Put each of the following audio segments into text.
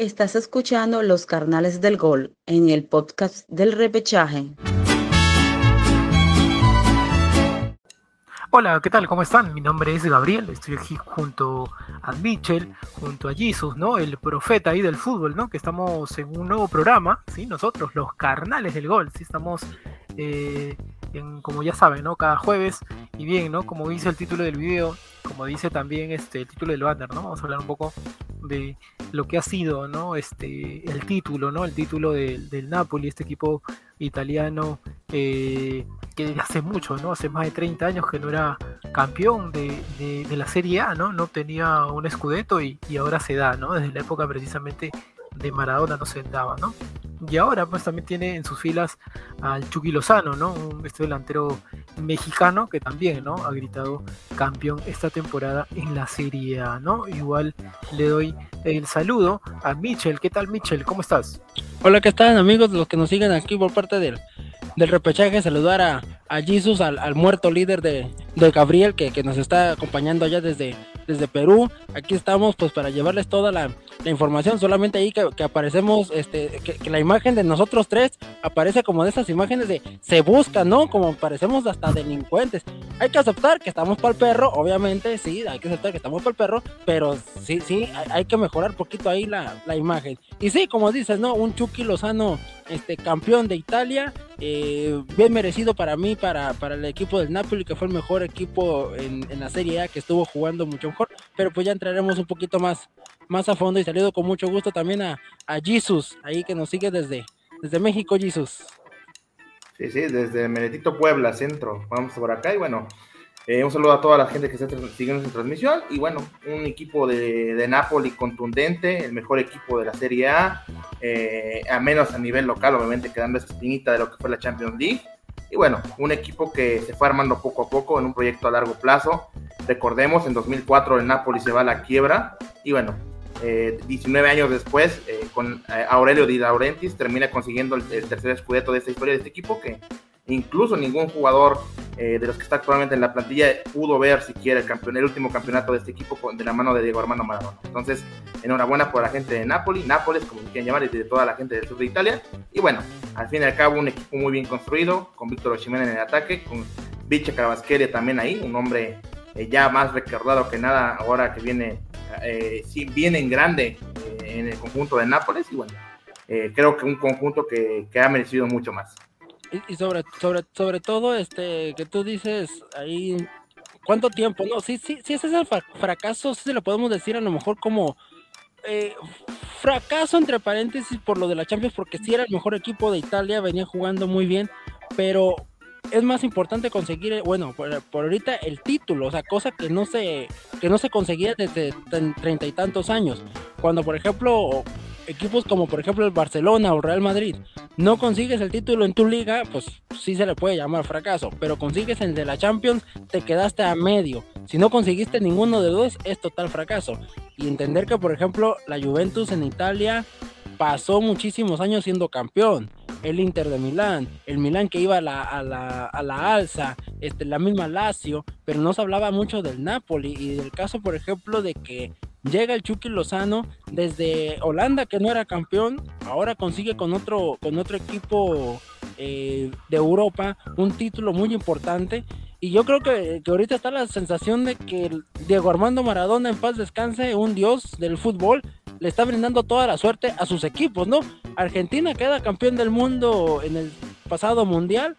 Estás escuchando Los Carnales del Gol en el podcast del repechaje. Hola, ¿qué tal? ¿Cómo están? Mi nombre es Gabriel, estoy aquí junto a Mitchell, junto a Jesus, ¿no? El profeta ahí del fútbol, ¿no? Que estamos en un nuevo programa, ¿sí? Nosotros, los carnales del gol, ¿sí? Estamos, eh, en, como ya saben, ¿no? Cada jueves, y bien, ¿no? Como dice el título del video, como dice también este, el título del banner, ¿no? Vamos a hablar un poco de lo que ha sido ¿no? este, el título, ¿no? el título del Napoli, este equipo italiano eh, que hace mucho, ¿no? hace más de 30 años que no era campeón de, la Serie A, ¿no? no tenía un escudeto y, y, ahora se da, ¿no? desde la época precisamente de Maradona no se daba. ¿no? Y ahora pues también tiene en sus filas al Chucky Lozano, ¿no? Un este delantero mexicano que también, ¿no? Ha gritado campeón esta temporada en la Serie A, ¿no? Igual le doy el saludo a Michel. ¿Qué tal Michel? ¿Cómo estás? Hola, ¿qué tal amigos? Los que nos siguen aquí por parte del, del repechaje, saludar a, a Jesus, al, muerto líder de, de Gabriel, que, que, nos está acompañando allá desde, desde Perú. Aquí estamos pues para llevarles toda la, información, solamente ahí que, aparecemos, este, que, la imagen de nosotros tres aparece como de esas imágenes de se busca, ¿no? Como parecemos hasta delincuentes. Hay que aceptar que estamos para el perro, obviamente, sí, hay que aceptar que estamos para el perro, pero sí, sí, hay, que mejorar poquito ahí la, la, imagen. Y sí, como dices, ¿no? Un Chucky Lozano, este, campeón de Italia, eh, bien merecido para mí, para, para el equipo del Napoli, que fue el mejor equipo en, en la Serie A, que estuvo jugando mucho mejor, pero pues ya entraremos un poquito más más a fondo y saludo con mucho gusto también a, a Jesus, ahí que nos sigue desde, desde México, Jesus. Sí, sí, desde Meretito Puebla, centro. Vamos por acá y bueno, eh, un saludo a toda la gente que está siguiendo esta transmisión. Y bueno, un equipo de, de, Napoli contundente, el mejor equipo de la Serie A, eh, a menos a nivel local, obviamente quedando esa espinita de lo que fue la Champions League. Y bueno, un equipo que se fue armando poco a poco en un proyecto a largo plazo. Recordemos, en 2004 el Napoli se va a la quiebra. Y bueno, 19 eh, años después, eh, con eh, Aurelio Di Laurentiis, termina consiguiendo el, tercer escudeto de esta historia de este equipo, que incluso ningún jugador de los que está actualmente en la plantilla pudo ver siquiera el, campeón, el último campeonato de este equipo de la mano de Diego Armando Maradona. Entonces, enhorabuena por la gente de Napoli, Nápoles, como quieran llamar, y de toda la gente del sur de Italia. Y bueno, al fin y al cabo, un equipo muy bien construido, con Víctor Osimhen en el ataque, con Viche Carabasquelia también ahí, un hombre ya más recordado que nada ahora que viene eh, sí, viene en grande eh, en el conjunto de Nápoles y bueno, eh, creo que un conjunto que, ha merecido mucho más. Y, sobre, sobre, sobre todo, este, que tú dices ahí, ¿cuánto tiempo? No, sí, sí, sí, ese es el fracaso, sí se lo podemos decir a lo mejor como fracaso entre paréntesis por lo de la Champions, porque sí era el mejor equipo de Italia, venía jugando muy bien, pero es más importante conseguir, eh, bueno, por, ahorita el título, o sea, cosa que no se, que no se conseguía desde treinta y tantos años. Cuando, por ejemplo, equipos como por ejemplo el Barcelona o Real Madrid no consigues el título en tu liga, pues sí se le puede llamar fracaso, pero consigues el de la Champions, te quedaste a medio. Si no conseguiste ninguno de dos, es total fracaso. Y entender que, por ejemplo, la Juventus en Italia pasó muchísimos años siendo campeón el Inter de Milán, el Milán que iba a la, a la, a la alza, este, la misma Lazio, pero no se hablaba mucho del Napoli y del caso, por ejemplo, de que llega el Chucky Lozano desde Holanda que no era campeón, ahora consigue con otro, con otro equipo eh, de Europa un título muy importante y yo creo que, que, ahorita está la sensación de que Diego Armando Maradona en paz descanse, un dios del fútbol, le está brindando toda la suerte a sus equipos, ¿no? Argentina queda campeón del mundo en el pasado mundial.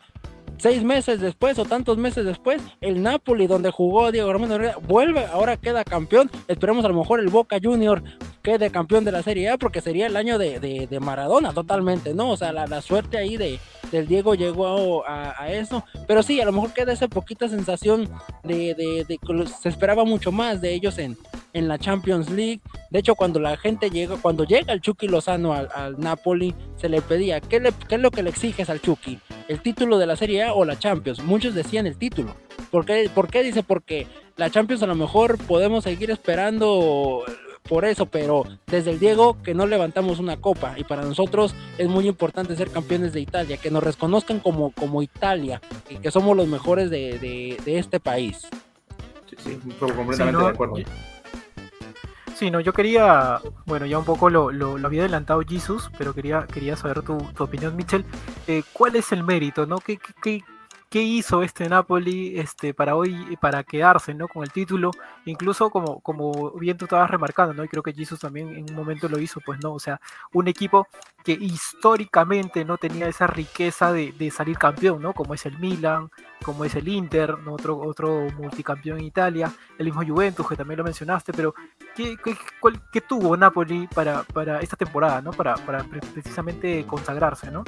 Seis meses después o tantos meses después, el Napoli, donde jugó Diego Armando vuelve, ahora queda campeón. Esperemos a lo mejor el Boca Junior quede campeón de la Serie A, porque sería el año de, Maradona totalmente, ¿no? O sea, la, suerte ahí de, del Diego llegó a, eso. Pero sí, a lo mejor queda esa poquita sensación de, de que se esperaba mucho más de ellos en, en la Champions League. De hecho, cuando la gente llega, cuando llega el Chucky Lozano al, Napoli, se le pedía, ¿qué, es lo que le exiges al Chucky? ¿El título de la Serie A o la Champions? Muchos decían el título. ¿Por qué? ¿Por qué? Dice, porque la Champions a lo mejor podemos seguir esperando por eso, pero desde el Diego que no levantamos una copa y para nosotros es muy importante ser campeones de Italia, que nos reconozcan como, como Italia y que somos los mejores de, este país. Sí, sí, completamente de acuerdo. Sí, no, yo quería, bueno, ya un poco lo, lo, había adelantado Jesus, pero quería, quería saber tu, tu opinión, Mitchell. Eh, ¿Cuál es el mérito, no? ¿Qué, qué, qué hizo este Napoli este, para hoy, para quedarse ¿no? con el título, incluso como, como bien tú estabas remarcando, ¿no? y creo que Jesus también en un momento lo hizo, pues no, o sea, un equipo que históricamente no tenía esa riqueza de, salir campeón, ¿no? como es el Milan, como es el Inter, otro, otro multicampeón en Italia, el mismo Juventus, que también lo mencionaste, pero ¿qué, qué, qué tuvo Napoli para, para esta temporada, ¿no? para, para precisamente consagrarse? ¿no?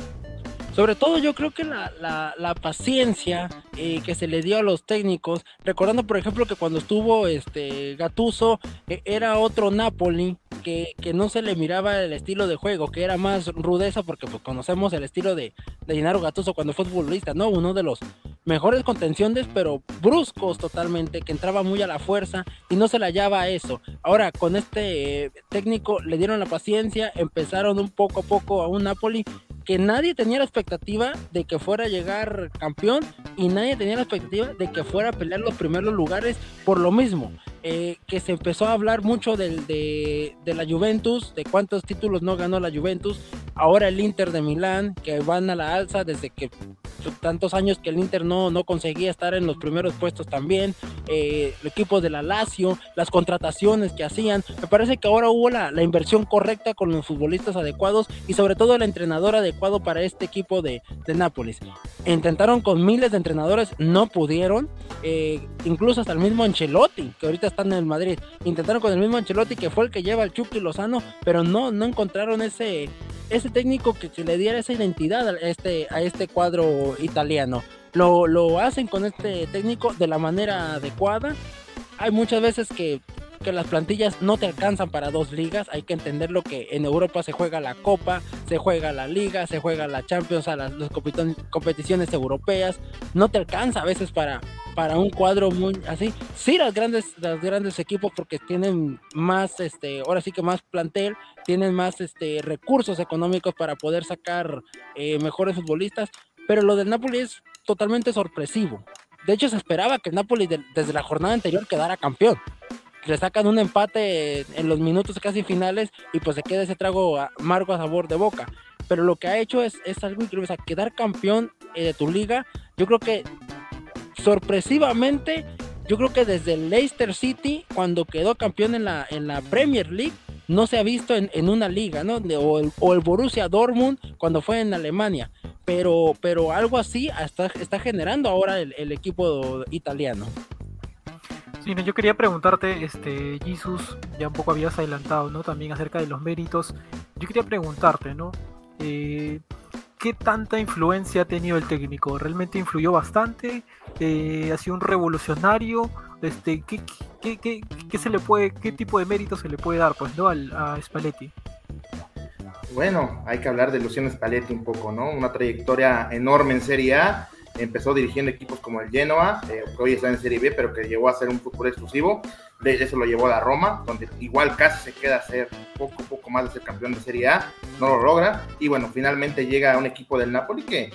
Sobre todo yo creo que la, la, paciencia eh, que se le dio a los técnicos, recordando por ejemplo que cuando estuvo este Gatuso eh, era otro Napoli que, no se le miraba el estilo de juego, que era más rudeza porque pues, conocemos el estilo de, de Gennaro Gatuso cuando fue futbolista, ¿no? Uno de los mejores contenciones, pero bruscos totalmente, que entraba muy a la fuerza y no se le hallaba eso. Ahora, con este eh, técnico le dieron la paciencia, empezaron un poco a poco a un Napoli que nadie tenía la expectativa de que fuera a llegar campeón y nadie tenía la expectativa de que fuera a pelear los primeros lugares por lo mismo. Eh, que se empezó a hablar mucho de, de, la Juventus, de cuántos títulos no ganó la Juventus, ahora el Inter de Milán, que van a la alza desde que tantos años que el Inter no, no conseguía estar en los primeros puestos también, eh, el equipo de la Lazio, las contrataciones que hacían, me parece que ahora hubo la, la, inversión correcta con los futbolistas adecuados y sobre todo el entrenador adecuado para este equipo de, de Nápoles. Intentaron con miles de entrenadores, no pudieron, eh, incluso hasta el mismo Ancelotti, que ahorita está en el Madrid, intentaron con el mismo Ancelotti que fue el que lleva el Chucky Lozano, pero no, no encontraron ese, ese técnico que, le diera esa identidad a este, a este cuadro italiano. Lo, lo hacen con este técnico de la manera adecuada. Hay muchas veces que que las plantillas no te alcanzan para dos ligas. Hay que entender lo que en Europa se juega la Copa, se juega la Liga, se juega la Champions, a las, competiciones europeas. No te alcanza a veces para, para un cuadro muy así. Sí, las grandes, los grandes equipos porque tienen más, este, ahora sí que más plantel, tienen más este, recursos económicos para poder sacar eh, mejores futbolistas. Pero lo del Napoli es totalmente sorpresivo. De hecho, se esperaba que el Napoli desde la jornada anterior quedara campeón le sacan un empate en los minutos casi finales y pues se queda ese trago amargo a sabor de boca. Pero lo que ha hecho es, es algo increíble, o sea, quedar campeón eh, de tu liga, yo creo que sorpresivamente, yo creo que desde el Leicester City, cuando quedó campeón en la, en la Premier League, no se ha visto en, en una liga, ¿no? O el, o el, Borussia Dortmund cuando fue en Alemania. Pero, pero algo así está, está generando ahora el, el equipo italiano. Sí, yo quería preguntarte, este, Jesus, ya un poco habías adelantado, ¿no? También acerca de los méritos. Yo quería preguntarte, ¿no? Eh, ¿Qué tanta influencia ha tenido el técnico? ¿Realmente influyó bastante? Eh, ¿Ha sido un revolucionario? Este, ¿qué, qué, qué, qué, se le puede, qué tipo de mérito se le puede dar, pues, ¿no? Al, a Spalletti. Bueno, hay que hablar de Luciano Spalletti un poco, ¿no? Una trayectoria enorme en Serie A empezó dirigiendo equipos como el Genoa, eh, que hoy está en Serie B, pero que llegó a ser un fútbol exclusivo. De eso lo llevó a la Roma, donde igual casi se queda a ser poco, poco más de ser campeón de Serie A, no lo logra. Y bueno, finalmente llega a un equipo del Napoli que,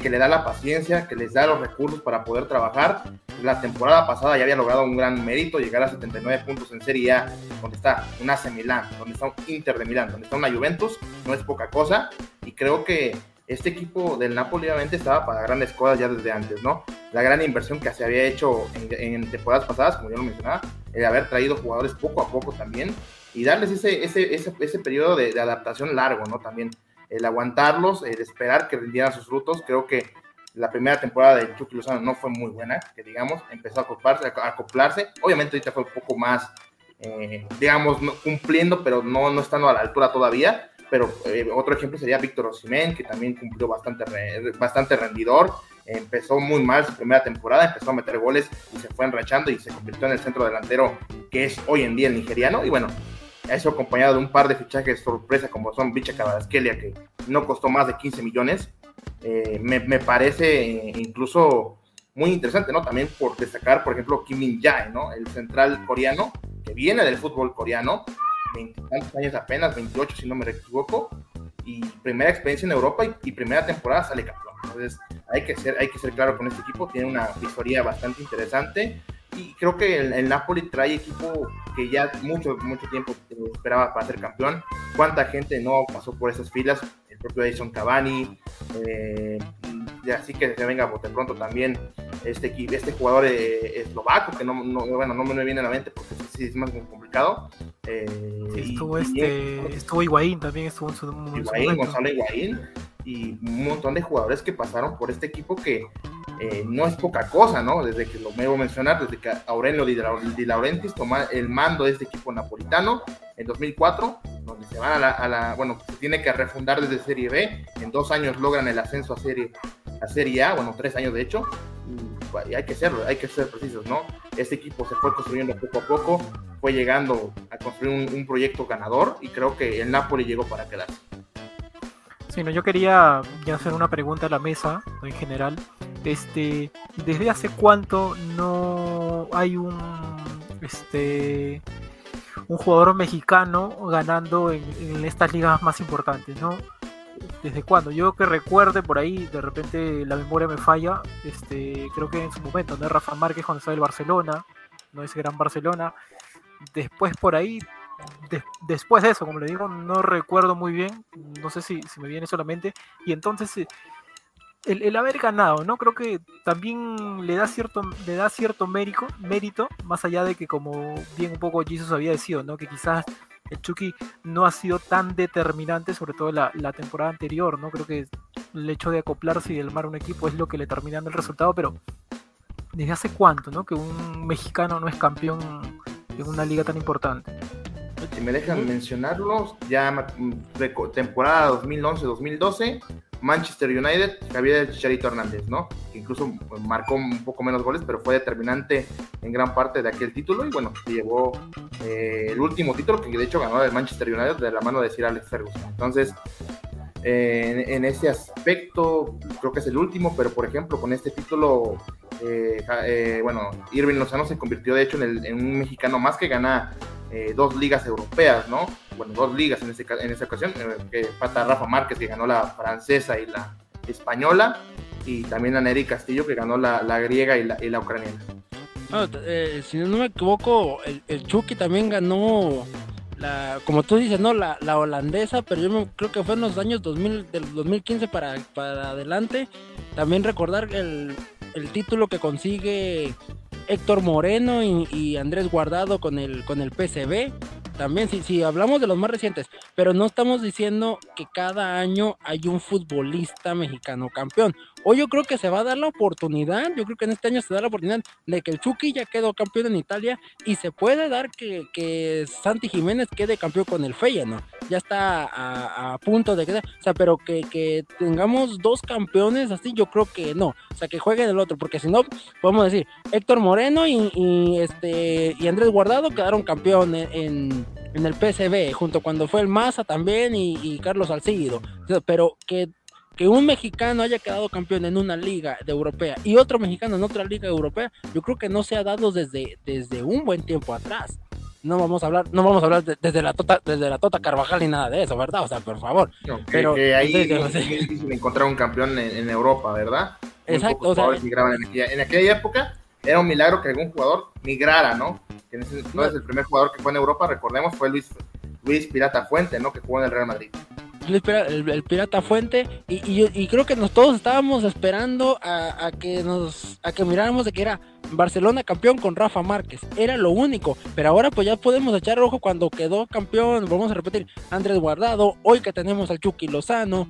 que, le da la paciencia, que les da los recursos para poder trabajar. La temporada pasada ya había logrado un gran mérito, llegar a 79 puntos en Serie A, donde está un AC donde está un Inter de Milán, donde está una Juventus, no es poca cosa. Y creo que este equipo del Napoli obviamente estaba para grandes cosas ya desde antes, ¿no? La gran inversión que se había hecho en, temporadas pasadas, como yo lo mencionaba, el haber traído jugadores poco a poco también y darles ese, ese, ese periodo de, adaptación largo, ¿no? También el aguantarlos, el esperar que rindieran sus frutos, creo que la primera temporada de Chucky Lozano no fue muy buena, que digamos, empezó a acoplarse, a obviamente ahorita fue un poco más, eh, digamos, cumpliendo, pero no, no estando a la altura todavía, pero eh, otro ejemplo sería Víctor Osimén, que también cumplió bastante, bastante rendidor, empezó muy mal su primera temporada, empezó a meter goles y se fue enrachando y se convirtió en el centro delantero que es hoy en día el nigeriano, y bueno, eso acompañado de un par de fichajes sorpresa como son Bicha que no costó más de 15 millones, eh, me, me, parece incluso muy interesante, ¿no? También por destacar, por ejemplo, Kim Min Jae, ¿no? El central coreano, que viene del fútbol coreano, 20 años apenas, 28 si no me equivoco, y primera experiencia en Europa y, primera temporada sale campeón. Entonces hay que, ser, hay que ser claro con este equipo, tiene una historia bastante interesante y creo que el, Napoli trae equipo que ya mucho, mucho tiempo esperaba para ser campeón. ¿Cuánta gente no pasó por esas filas? El propio Edison Cavani, eh, así que se venga de pronto también este, este jugador eh, eslovaco, que no, bueno, no me viene a la mente porque sí, es más complicado. Eh, estuvo, este, estuvo Higuaín también, estuvo en su, Higuaín, Gonzalo Higuaín, y un montón de jugadores que pasaron por este equipo que eh, no es poca cosa, ¿no? Desde que lo me voy a mencionar, desde que Aurelio Di Laurentiis toma el mando de este equipo napolitano en 2004, donde se van a la, a la, bueno, tiene que refundar desde Serie B, en dos años logran el ascenso a Serie, a Serie A, bueno, tres años de hecho, y hay que serlo, hay que ser precisos, ¿no? Este equipo se fue construyendo poco a poco, fue llegando a construir un, un proyecto ganador y creo que el Napoli llegó para quedarse. Sí, no, yo quería hacer una pregunta a la mesa en general. Este, ¿desde hace cuánto no hay un este un jugador mexicano ganando en, estas ligas más importantes, ¿no? ¿Desde cuándo? Yo que recuerde por ahí, de repente la memoria me falla, este, creo que en su momento, ¿no? Rafa Márquez cuando estaba el Barcelona, no ese gran Barcelona. Después por ahí después de eso, como le digo, no recuerdo muy bien, no sé si, si me viene solamente, y entonces eh, el, haber ganado, ¿no? Creo que también le da cierto, le da cierto mérito, mérito, más allá de que como bien un poco Jesus había decidido, ¿no? Que quizás el Chucky no ha sido tan determinante, sobre todo la, la temporada anterior, ¿no? Creo que el hecho de acoplarse y de armar un equipo es lo que le termina dando el resultado, pero ¿desde hace cuánto, ¿no? Que un mexicano no es campeón en una liga tan importante si me dejan mencionarlos, ya temporada 2011-2012, Manchester United, Javier Chicharito Hernández, ¿no? Que incluso pues, marcó un poco menos goles, pero fue determinante en gran parte de aquel título y bueno, se llevó eh, el último título que de hecho ganó el Manchester United de la mano de Sir Alex Ferguson. Entonces, en, ese aspecto creo que es el último, pero por ejemplo con este título, eh, eh, bueno, Irving Lozano se convirtió de hecho en, en un mexicano más que gana eh, dos ligas europeas, ¿no? Bueno, dos ligas en, ese, en esa ocasión, que pata Rafa Márquez, que ganó la francesa y la española, y también a Neri Castillo, que ganó la, griega y la, y la ucraniana. Ah, si no me equivoco, el, Chucky también ganó, la, como tú dices, ¿no? La, la holandesa, pero yo creo que fue en los años 2000, del 2015 para, para adelante. También recordar el, el título que consigue Héctor Moreno y, Andrés Guardado con el, con el PCB. También, si, si hablamos de los más recientes, pero no estamos diciendo que cada año hay un futbolista mexicano campeón. Hoy yo creo que se va a dar la oportunidad, yo creo que en este año se da la oportunidad de que el Chucky ya quedó campeón en Italia y se puede dar que, que Santi Jiménez quede campeón con el Feyenoord. Ya está a, punto de quedar, o sea, pero que, que, tengamos dos campeones así, yo creo que no, o sea, que jueguen el otro, porque si no, podemos decir, Héctor Moreno y, este y Andrés Guardado quedaron campeón en, en el PCB, junto cuando fue el Maza también y, Carlos Salcido, pero que que un mexicano haya quedado campeón en una liga europea y otro mexicano en otra liga europea, yo creo que no se ha dado desde, desde un buen tiempo atrás. No vamos a hablar, no vamos a hablar desde la tota, desde la Tota Carvajal ni nada de eso, ¿verdad? O sea, por favor. pero ahí es difícil encontrar un campeón en, Europa, ¿verdad? Exacto. O sea, en, aquella, época era un milagro que algún jugador migrara, ¿no? Que en ese, entonces el primer jugador que fue en Europa, recordemos, fue Luis, Luis Pirata Fuente, ¿no? Que jugó en el Real Madrid el, Pirata Fuente y, creo que nos todos estábamos esperando a, que nos a que miráramos de que era Barcelona campeón con Rafa Márquez. Era lo único. Pero ahora pues ya podemos echar ojo cuando quedó campeón. Vamos a repetir Andrés Guardado hoy que tenemos al Chucky Lozano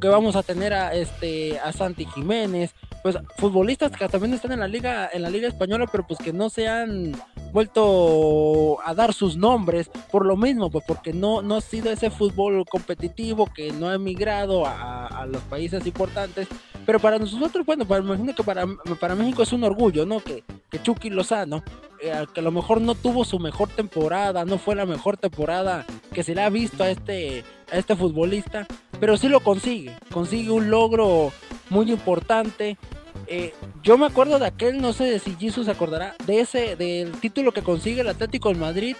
que vamos a tener a este a Santi Jiménez. Pues futbolistas que también están en la liga en la liga española pero pues que no se han vuelto a dar sus nombres por lo mismo pues porque no no ha sido ese fútbol competitivo que no ha emigrado a, los países importantes. Pero para nosotros bueno para, imagino que para, para México es un orgullo no que, que Chucky Lozano eh, que a lo mejor no tuvo su mejor temporada no fue la mejor temporada que se le ha visto a este a este futbolista pero sí lo consigue consigue un logro muy importante eh, yo me acuerdo de aquel, no sé si Jesus se acordará, de ese, del título que consigue el Atlético de Madrid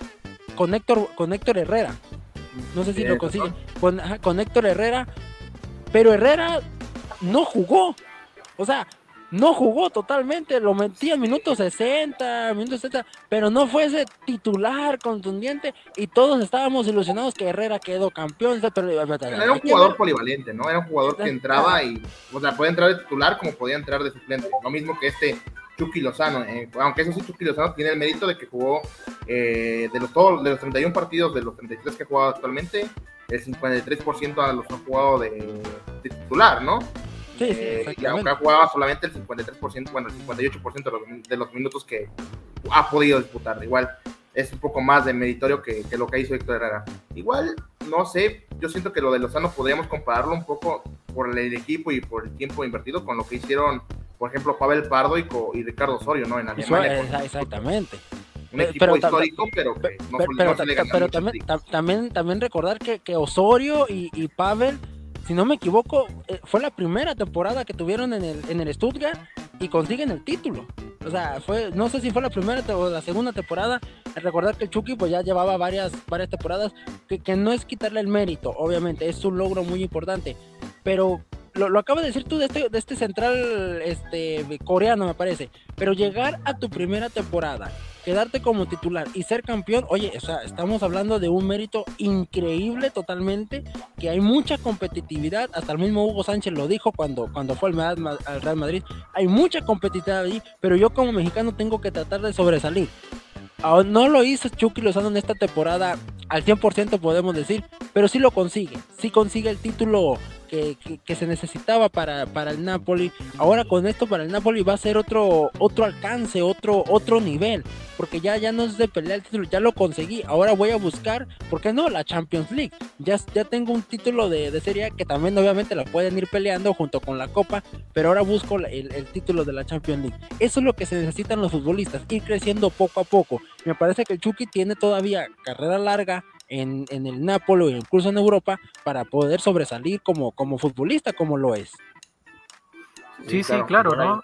con Héctor, con Héctor Herrera. No sé si lo consigue. Con, con Héctor Herrera. Pero Herrera no jugó. O sea, no jugó totalmente, lo metía en minutos 60, minutos 60, pero no fue ese titular contundente y todos estábamos ilusionados que Herrera quedó campeón. Pero, era un jugador polivalente, ¿no? Era un jugador que entraba y, o sea, podía entrar de titular como podía entrar de suplente. Lo mismo que este Chucky Lozano, eh, aunque eso sí, Chucky Lozano tiene el mérito de que jugó eh, de, los, todos, de los 31 partidos, de los 33 que ha jugado actualmente, el 53% a los que han jugado de titular, ¿no? Sí, sí, eh, y aunque jugaba solamente el 53%, bueno, el 58% de los, de los minutos que ha podido disputar. Igual es un poco más de meritorio que, que, lo que hizo Héctor Herrera. Igual, no sé, yo siento que lo de Lozano podríamos compararlo un poco por el equipo y por el tiempo invertido con lo que hicieron, por ejemplo, Pavel Pardo y, y Ricardo Osorio, ¿no? En Alemania. Exactamente. Un equipo pero, histórico, pero que no, pero, no se le pero también, también, también recordar que, que Osorio y, y Pavel si no me equivoco, eh, fue la primera temporada que tuvieron en el, en el Stuttgart y consiguen el título. O sea, fue, no sé si fue la primera o la segunda temporada. Recordar que el Chucky pues ya llevaba varias, varias temporadas, que, que no es quitarle el mérito, obviamente, es un logro muy importante. Pero lo, lo acabas de decir tú de este, de este central este, coreano, me parece. Pero llegar a tu primera temporada, quedarte como titular y ser campeón, oye, o sea, estamos hablando de un mérito increíble totalmente, que hay mucha competitividad, hasta el mismo Hugo Sánchez lo dijo cuando, cuando fue al, al Real Madrid, hay mucha competitividad ahí, pero yo como mexicano tengo que tratar de sobresalir. Ah, no lo hizo Chucky Lozano en esta temporada al 100% podemos decir, pero sí lo consigue, sí consigue el título que, se necesitaba para, para, el Napoli. Ahora con esto para el Napoli va a ser otro, otro alcance, otro, otro nivel, porque ya, ya no es de pelear el título, ya lo conseguí. Ahora voy a buscar, ¿por qué no? La Champions League. Ya, ya tengo un título de, de serie que también obviamente la pueden ir peleando junto con la Copa, pero ahora busco el, el título de la Champions League. Eso es lo que se necesitan los futbolistas, ir creciendo poco a poco. Me parece que el Chucky tiene todavía carrera larga, en, en el Napoli o incluso en Europa para poder sobresalir como, como futbolista como lo es. Sí, sí, claro, ¿no?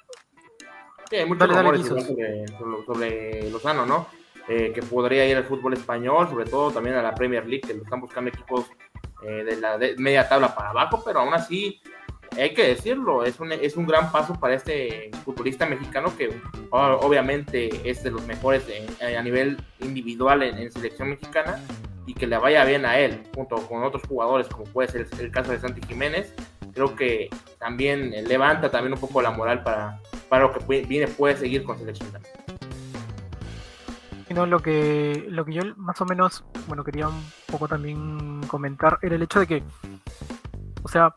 Sí, hay muchos rumores sobre, sobre, Lozano, ¿no? Eh, que podría ir al fútbol español, sobre todo también a la Premier League, que lo están buscando equipos eh, de la media tabla para abajo, pero aún así hay que decirlo, es un, es un gran paso para este futbolista mexicano que obviamente es de los mejores a nivel individual en, selección mexicana y que le vaya bien a él, junto con otros jugadores, como puede ser el, caso de Santi Jiménez, creo que también levanta también un poco la moral para, para lo que viene, puede seguir con selección No, lo que lo que yo más o menos bueno quería un poco también comentar era el hecho de que o sea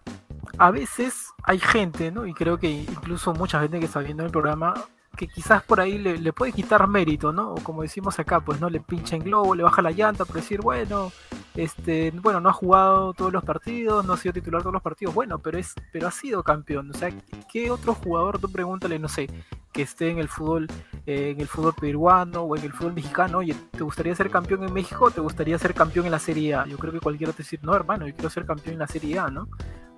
a veces hay gente no y creo que incluso mucha gente que está viendo el programa que quizás por ahí le, puede quitar mérito, ¿no? O como decimos acá, pues no le pincha en globo, le baja la llanta por decir, bueno, este, bueno, no ha jugado todos los partidos, no ha sido titular todos los partidos, bueno, pero es, pero ha sido campeón. O sea, ¿qué otro jugador, tú pregúntale, no sé, que esté en el fútbol, eh, en el fútbol peruano o en el fútbol mexicano, oye, ¿te gustaría ser campeón en México o te gustaría ser campeón en la Serie A? Yo creo que cualquiera te decir, no, hermano, yo quiero ser campeón en la Serie A, ¿no?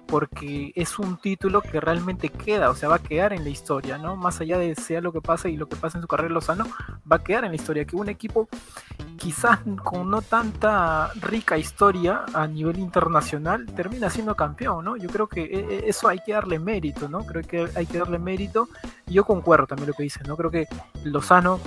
Porque es un título que realmente queda, o sea, va a quedar en la historia, ¿no? Más allá de sea lo que pase y lo que pasa en su carrera Lozano, va a quedar en la historia. Que un equipo quizás con no tanta rica historia a nivel internacional termina siendo campeón, ¿no? Yo creo que e, e, eso hay que darle mérito, ¿no? Creo que hay que darle mérito. Yo concuerdo también lo que dices, ¿no? Creo que Lozano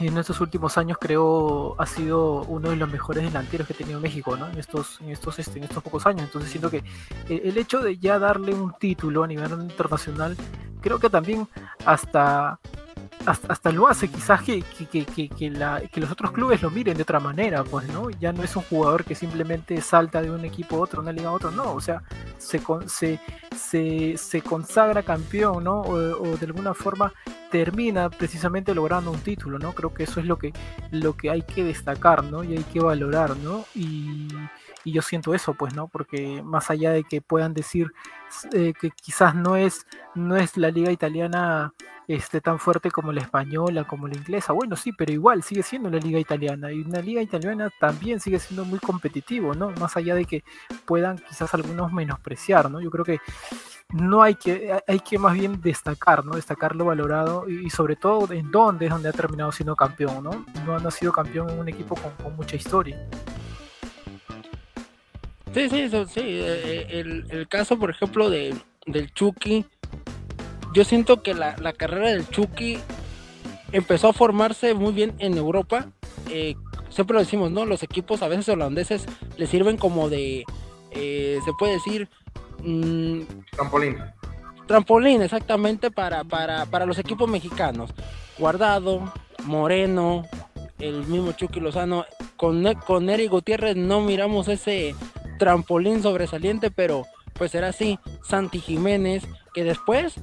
en estos últimos años creo ha sido uno de los mejores delanteros que ha tenido México, ¿no? En estos, en estos, este, en estos pocos años. Entonces siento que el hecho de ya darle un título a nivel internacional, creo que también hasta hasta, lo hace quizás que, que, que, que, los otros clubes lo miren de otra manera, pues, ¿no? Ya no es un jugador que simplemente salta de un equipo a otro, una liga a otro, no, o sea, se, se, se, se consagra campeón, ¿no? O, de alguna forma termina precisamente logrando un título, ¿no? Creo que eso es lo que, lo que hay que destacar, ¿no? Y hay que valorar, ¿no? Y, y yo siento eso, pues, ¿no? Porque más allá de que puedan decir eh, que quizás no es, no es la liga italiana este, tan fuerte como la española, como la inglesa. Bueno, sí, pero igual sigue siendo la liga italiana. Y una liga italiana también sigue siendo muy competitivo, ¿no? Más allá de que puedan quizás algunos menospreciar, ¿no? Yo creo que no hay que, hay que más bien destacar, ¿no? Destacar lo valorado y, sobre todo en dónde es donde ha terminado siendo campeón, ¿no? No, ha sido campeón en un equipo con, mucha historia. Sí, sí, sí. Eh, el, el caso, por ejemplo, de, del Chucky yo siento que la, carrera del Chucky empezó a formarse muy bien en Europa. Eh, siempre lo decimos, ¿no? Los equipos a veces holandeses le sirven como de, eh, se puede decir... Mm, trampolín. Trampolín, exactamente, para, para, para los equipos mexicanos. Guardado, Moreno, el mismo Chucky Lozano. Con, con Eric Gutiérrez no miramos ese trampolín sobresaliente, pero pues era así. Santi Jiménez, que después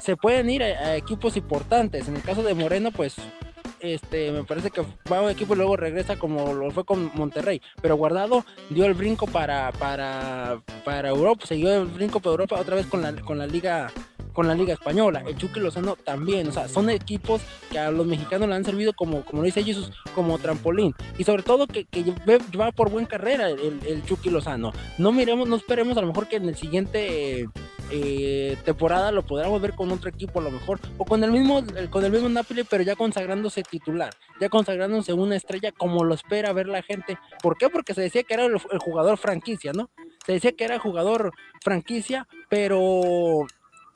se pueden ir a, equipos importantes. En el caso de Moreno, pues este, me parece que va a un equipo y luego regresa como lo fue con Monterrey. Pero Guardado dio el brinco para, para, para Europa, siguió el brinco para Europa otra vez con la, con la liga con la Liga Española. El Chucky Lozano también. O sea, son equipos que a los mexicanos le han servido como, como dice Jesús, como trampolín. Y sobre todo que, va por buena carrera el, el, Chucky Lozano. No miremos, no esperemos a lo mejor que en el siguiente eh, temporada lo podamos ver con otro equipo a lo mejor. O con el mismo, con el mismo Napoli, pero ya consagrándose titular. Ya consagrándose una estrella como lo espera ver la gente. ¿Por qué? Porque se decía que era el jugador franquicia, ¿no? Se decía que era jugador franquicia, pero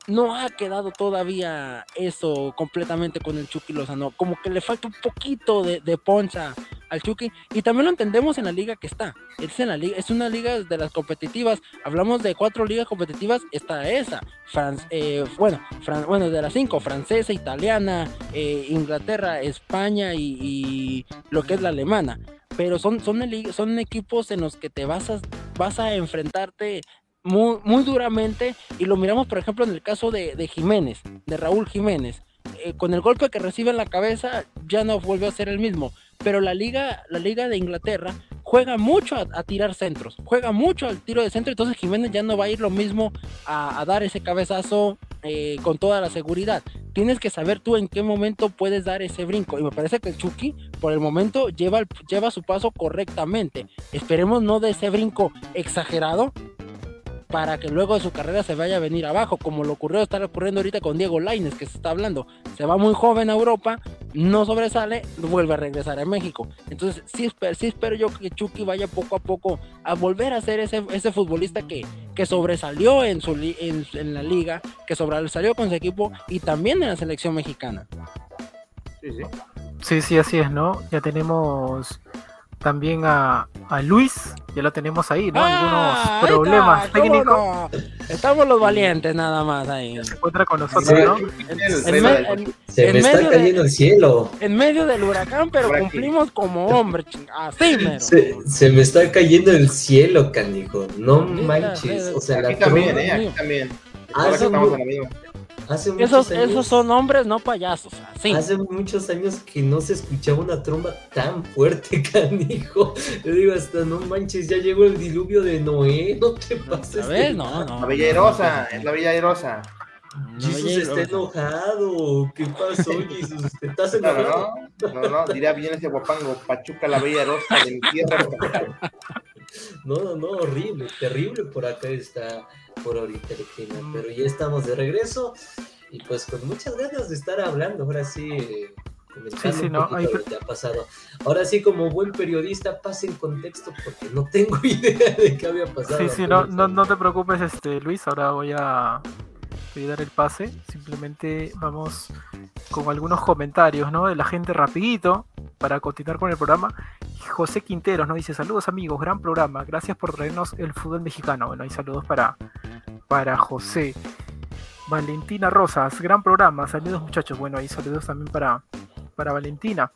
no ha quedado todavía eso completamente con el Chucky Lozano. Como que le falta un poquito de, de poncha al Chucky. Y también lo entendemos en la liga que está. Es, en la liga, es una liga de las competitivas. Hablamos de cuatro ligas competitivas. Está esa. Eh, bueno, bueno, de las cinco. Francesa, italiana, eh, Inglaterra, España y, lo que es la alemana. Pero son, son, son equipos en los que te vas a, vas a enfrentarte muy, muy duramente y lo miramos por ejemplo en el caso de, Jiménez, de Raúl Jiménez. Eh, con el golpe que recibe en la cabeza ya no vuelve a ser el mismo, pero la liga, la liga de Inglaterra juega mucho a, tirar centros, juega mucho al tiro de centro, entonces Jiménez ya no va a ir lo mismo a, dar ese cabezazo eh, con toda la seguridad. Tienes que saber tú en qué momento puedes dar ese brinco. Y me parece que el Chucky, por el momento, lleva, lleva su paso correctamente. Esperemos no de ese brinco exagerado, para que luego de su carrera se vaya a venir abajo, como lo ocurrió, está ocurriendo ahorita con Diego Laines, que se está hablando. Se va muy joven a Europa, no sobresale, vuelve a regresar a México. Entonces, sí, espero yo que Chucky vaya poco a poco a volver a ser ese, ese futbolista que, que sobresalió en, su, en, en la liga, que sobresalió con su equipo y también en la selección mexicana. Sí, sí. Sí, sí, así es, ¿no? Ya tenemos también a, a Luis, ya lo tenemos ahí, ¿no? Ah, Algunos problemas técnicos. Estamos los valientes nada más ahí. Se encuentra con nosotros, ¿no? se me está cayendo el cielo. En medio del huracán, pero cumplimos como hombres. Así, mero. Se, se, me está cayendo el cielo, canijo. No manches. O sea, aquí la también, eh, aquí también. Ah, estamos esos, esos son hombres, no payasos. Hace muchos años que no se escuchaba una tromba tan fuerte, canijo. Yo digo, hasta no manches, ya llegó el diluvio de Noé, no te pases. No, no. La Villa Erosa, es la Villa Erosa. Jesús está enojado. ¿Qué pasó, Jesús? ¿Estás enojado? No, no, no, dirá bien ese guapango, Pachuca la Bella Erosa de mi tierra. No, no, no, horrible, terrible por acá está por ahorita el clima, mm. pero ya estamos de regreso y pues con muchas ganas de estar hablando, ahora sí, comentando sí, un poquito lo que ha pasado. Ahora sí, como buen periodista, pase en contexto porque no tengo idea de qué había pasado. Sí, sí, no, no, no te preocupes, este Luis, ahora voy a voy a dar el pase, simplemente vamos con algunos comentarios, ¿no? De la gente rapidito para continuar con el programa. José Quinteros nos dice saludos amigos, gran programa, gracias por traernos el fútbol mexicano. Bueno, hay saludos para, para José. Valentina Rosas, gran programa, saludos muchachos. Bueno, hay saludos también para, para Valentina.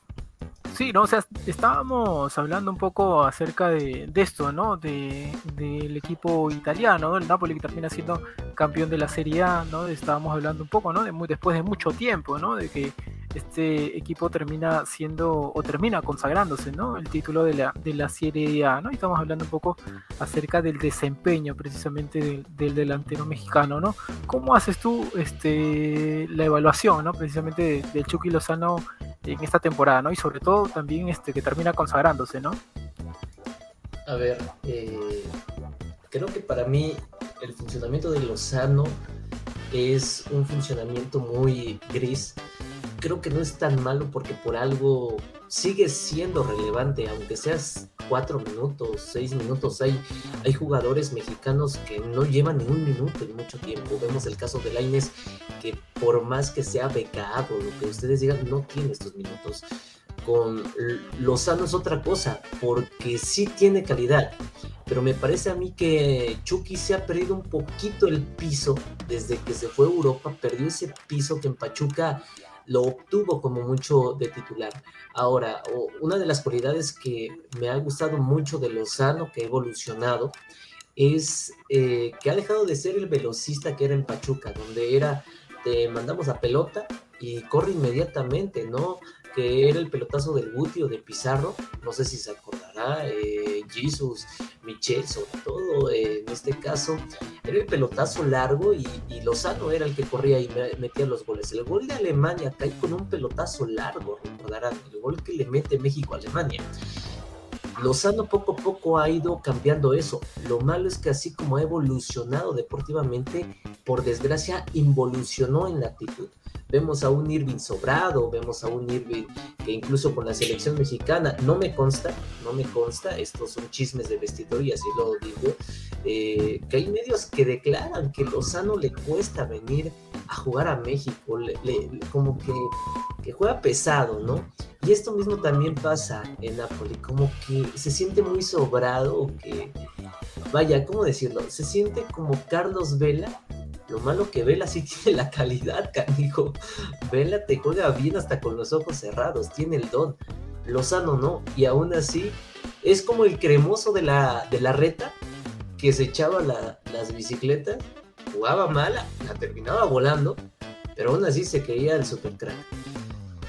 Sí, ¿no? O sea, estábamos hablando un poco acerca de, esto, ¿no? De, del equipo italiano, el Napoli que termina siendo campeón de la Serie A, ¿no? Estábamos hablando un poco, ¿no? De muy, después de mucho tiempo, ¿no? De que este equipo termina siendo o termina consagrándose, ¿no? El título de la, de la Serie A, ¿no? Y estamos hablando un poco acerca del desempeño precisamente del, delantero mexicano, ¿no? ¿Cómo haces tú este, la evaluación, ¿no? Precisamente del Chucky Lozano en esta temporada, ¿no? Y sobre todo también este que termina consagrándose, ¿no? A ver, eh, creo que para mí el funcionamiento de Lozano es un funcionamiento muy gris creo que no es tan malo porque por algo sigue siendo relevante, aunque seas cuatro minutos, seis minutos. Hay, hay jugadores mexicanos que no llevan ni un minuto en mucho tiempo. Vemos el caso de Laines, que por más que sea becado, lo que ustedes digan, no tiene estos minutos. Con Lozano es otra cosa, porque sí tiene calidad, pero me parece a mí que Chucky se ha perdido un poquito el piso desde que se fue a Europa, perdió ese piso que en Pachuca lo obtuvo como mucho de titular. Ahora, una de las cualidades que me ha gustado mucho de Lozano, que ha evolucionado, es eh, que ha dejado de ser el velocista que era en Pachuca, donde era, te mandamos a pelota y corre inmediatamente, ¿no? Que era el pelotazo del Guti o de Pizarro, no sé si se acordará, eh, Jesus, Michel, sobre todo, eh, en este caso, era el pelotazo largo y, y, Lozano era el que corría y metía los goles. El gol de Alemania cae con un pelotazo largo, recordarán, el gol que le mete México a Alemania. Lozano poco a poco ha ido cambiando eso. Lo malo es que así como ha evolucionado deportivamente, por desgracia involucionó en la actitud. Vemos a un Irving sobrado, vemos a un Irving que incluso con la selección mexicana, no me consta, no me consta, estos son chismes de vestidor y así lo digo, eh, que hay medios que declaran que Lozano le cuesta venir a jugar a México, como que, que juega pesado, ¿no? Y esto mismo también pasa en Napoli, como que se siente muy sobrado, que, vaya, ¿cómo decirlo? Se siente como Carlos Vela. Lo malo que Vela sí tiene la calidad, canijo. Vela te juega bien hasta con los ojos cerrados, tiene el don. Lozano no, y aún así es como el cremoso de la, de la reta que se echaba las bicicletas, jugaba mala, la terminaba volando, pero aún así se creía el supercrack.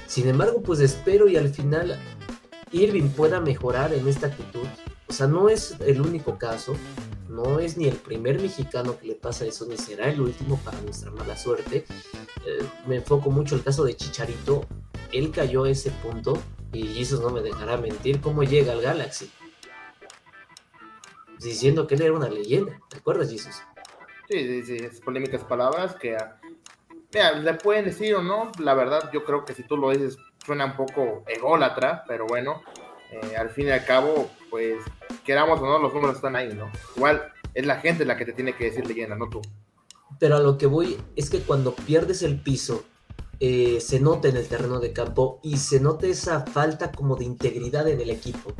Sin embargo, pues espero y al final Irving pueda mejorar en esta actitud. O sea, no es el único caso, no es ni el primer mexicano que le pasa eso, ni será el último para nuestra mala suerte. Eh, me enfoco mucho el caso de Chicharito. Él cayó a ese punto y eso no me dejará mentir cómo llega al Galaxy. Diciendo que él era una leyenda. ¿Te acuerdas, Jesus? Sí, sí, sí, es polémicas palabras que Mira, le pueden decir o no, la verdad, yo creo que si tú lo dices, suena un poco ególatra, pero bueno, eh, al fin y al cabo, pues, queramos o no, los números están ahí, ¿no? Igual es la gente la que te tiene que decir leyenda, no tú. Pero a lo que voy es que cuando pierdes el piso, eh, se nota en el terreno de campo y se nota esa falta como de integridad en el equipo.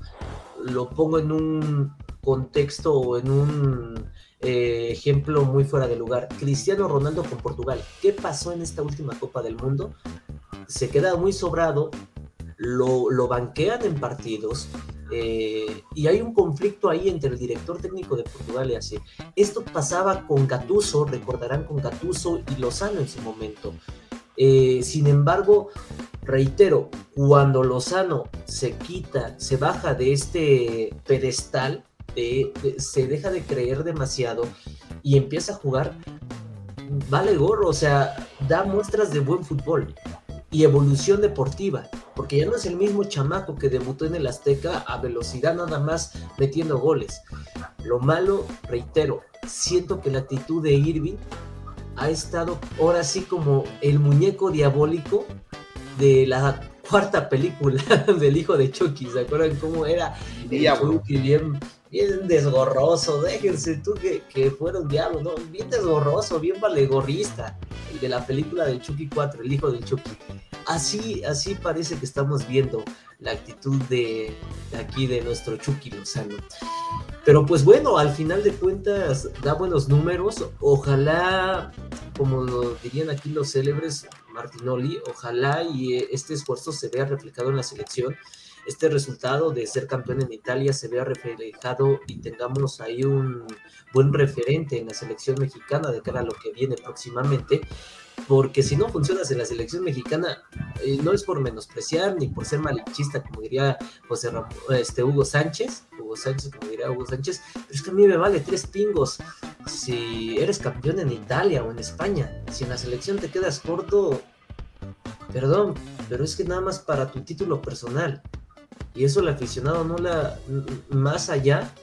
Lo pongo en un contexto o en un eh, ejemplo muy fuera de lugar. Cristiano Ronaldo con Portugal. ¿Qué pasó en esta última Copa del Mundo? Se queda muy sobrado, lo, lo banquean en partidos. Eh, y hay un conflicto ahí entre el director técnico de Portugal y así. Esto pasaba con Gatuso, recordarán con Gatuso y Lozano en su momento. Eh, sin embargo, reitero, cuando Lozano se quita, se baja de este pedestal, se deja de creer demasiado y empieza a jugar, vale gorro, o sea, da muestras de buen fútbol y evolución deportiva, porque ya no es el mismo chamaco que debutó en el Azteca a velocidad nada más metiendo goles. Lo malo, reitero, siento que la actitud de Irving ha estado ahora sí como el muñeco diabólico de la cuarta película del hijo de Chucky, ¿se acuerdan cómo era? Chucky bien bien desgorroso, déjense tú que, que fuera un diablo, ¿no? Bien desgorroso, bien valegorrista, el de la película del Chucky 4, el hijo del Chucky. Así, así parece que estamos viendo la actitud de, aquí de nuestro Chucky Lozano. Pero pues bueno, al final de cuentas da buenos números. Ojalá, como lo dirían aquí los célebres Martinoli, ojalá y este esfuerzo se vea reflejado en la selección este resultado de ser campeón en Italia se vea reflejado y tengamos ahí un buen referente en la selección mexicana de cara a lo que viene próximamente, porque si no funcionas en la selección mexicana, eh, no es por menospreciar ni por ser malinchista, como diría José este, Hugo Sánchez, Hugo Sánchez, como diría Hugo Sánchez, pero es que a mí me vale tres pingos si eres campeón en Italia o en España, si en la selección te quedas corto, perdón, pero es que nada más para tu título personal, y eso el aficionado no la, más allá,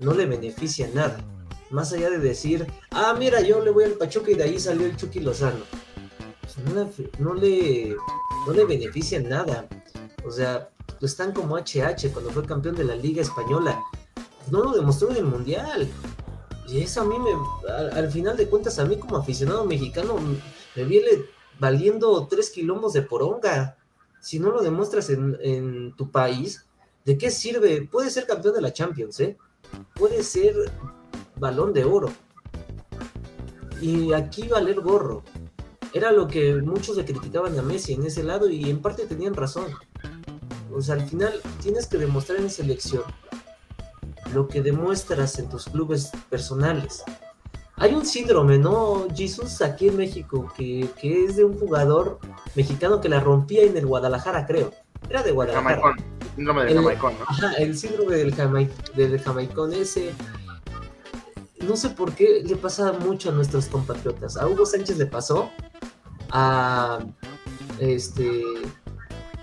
no le beneficia nada. Más allá de decir, ah, mira, yo le voy al Pachuca y de ahí salió el Chucky Lozano. Pues no, le, no le beneficia nada. O sea, están como HH cuando fue campeón de la Liga Española. No lo demostró en el Mundial. Y eso a mí me, al, final de cuentas, a mí como aficionado mexicano, me viene valiendo tres quilombos de poronga. Si no lo demuestras en, tu país, ¿de qué sirve? Puede ser campeón de la Champions, ¿eh? Puede ser balón de oro. Y aquí valer gorro. Era lo que muchos le criticaban a Messi en ese lado y en parte tenían razón. O sea, al final tienes que demostrar en selección lo que demuestras en tus clubes personales. Hay un síndrome, ¿no, Jesus, aquí en México, que, que es de un jugador mexicano que la rompía en el Guadalajara, creo. Era de Guadalajara. Jamaicón. Síndrome del El- Jamaicón, ¿no? Ajá, el síndrome del, jamai- del jamaicón ese. No sé por qué le pasa mucho a nuestros compatriotas. A Hugo Sánchez le pasó, a este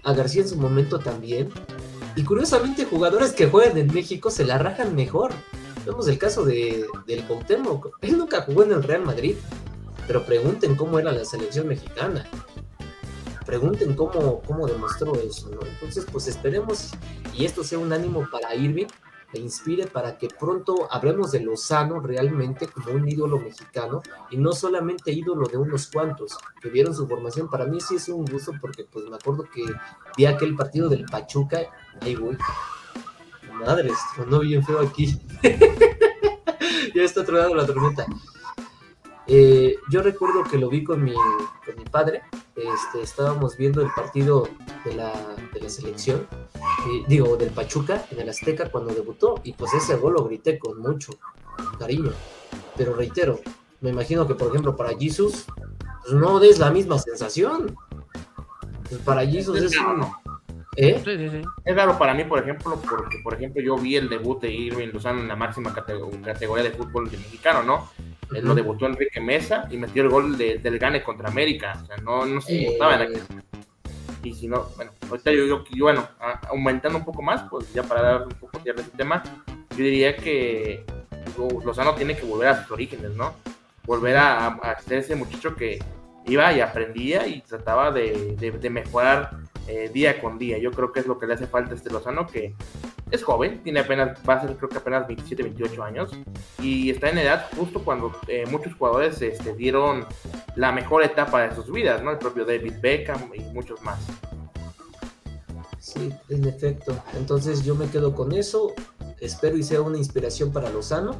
a García en su momento también. Y curiosamente jugadores que juegan en México se la rajan mejor. Vemos el caso de, del Cuauhtémoc. Él nunca jugó en el Real Madrid. Pero pregunten cómo era la selección mexicana. Pregunten cómo, cómo demostró eso, ¿no? Entonces, pues esperemos y esto sea un ánimo para Irving, le inspire para que pronto hablemos de Lozano realmente como un ídolo mexicano y no solamente ídolo de unos cuantos que vieron su formación. Para mí sí es un gusto porque pues me acuerdo que vi aquel partido del Pachuca, ahí voy. Madre, no bien feo aquí. ya está tronando la tormenta. Eh, yo recuerdo que lo vi con mi, con mi padre. Este, estábamos viendo el partido de la, de la selección, eh, digo, del Pachuca en el Azteca cuando debutó. Y pues ese gol lo grité con mucho cariño. Pero reitero, me imagino que por ejemplo para Jesus, pues no des la misma sensación. Pues para Jesus es un. ¿Eh? Sí, sí, sí. Es raro para mí, por ejemplo, porque, por ejemplo, yo vi el debut de Irving Lozano en la máxima categ- categoría de fútbol de mexicano, ¿no? Él lo debutó Enrique Mesa y metió el gol de- del Gane contra América. O sea, no, no se Eh, notaba en aquel- Y si no, bueno, ahorita yo, yo, yo, bueno, a- aumentando un poco más, pues ya para dar un poco de este tema, yo diría que Lo- Lozano tiene que volver a sus orígenes, ¿no? Volver a, a ser ese muchacho que iba y aprendía y trataba de, de- de mejorar eh, día con día. Yo creo que es lo que le hace falta a este Lozano, que es joven, tiene apenas, va a ser creo que apenas 27, 28 años, y está en edad justo cuando eh, muchos jugadores este, dieron la mejor etapa de sus vidas, ¿no? El propio David Beckham y muchos más. Sí, en efecto. Entonces yo me quedo con eso. Espero y sea una inspiración para Lozano.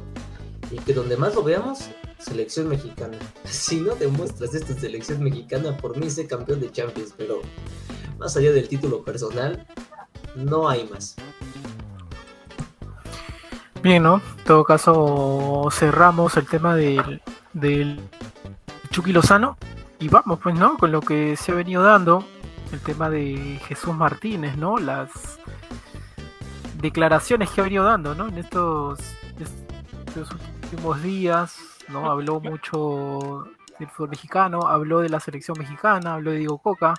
Y que donde más lo veamos, selección mexicana. Si no demuestras esta selección mexicana, por mí sé campeón de Champions, pero más allá del título personal, no hay más. Bien, ¿no? En todo caso, cerramos el tema del, del Chucky Lozano y vamos, pues, ¿no? Con lo que se ha venido dando, el tema de Jesús Martínez, ¿no? Las declaraciones que ha venido dando, ¿no? En estos, estos últimos días, ¿no? Habló mucho del fútbol mexicano, habló de la selección mexicana, habló de Diego Coca,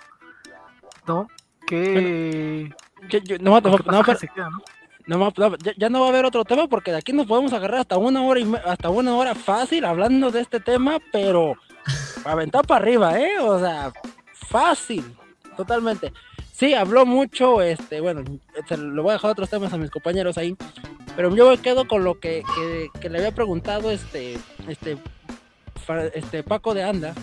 ¿no? Que... No, ya, no va a haber otro tema porque de aquí nos podemos agarrar hasta una hora y hasta una hora fácil hablando de este tema, pero aventar para arriba, ¿eh? O sea, fácil, totalmente. Sí, habló mucho, este, bueno, se lo voy a dejar otros temas a mis compañeros ahí, pero yo me quedo con lo que, que, que le había preguntado este, este, este Paco de Anda,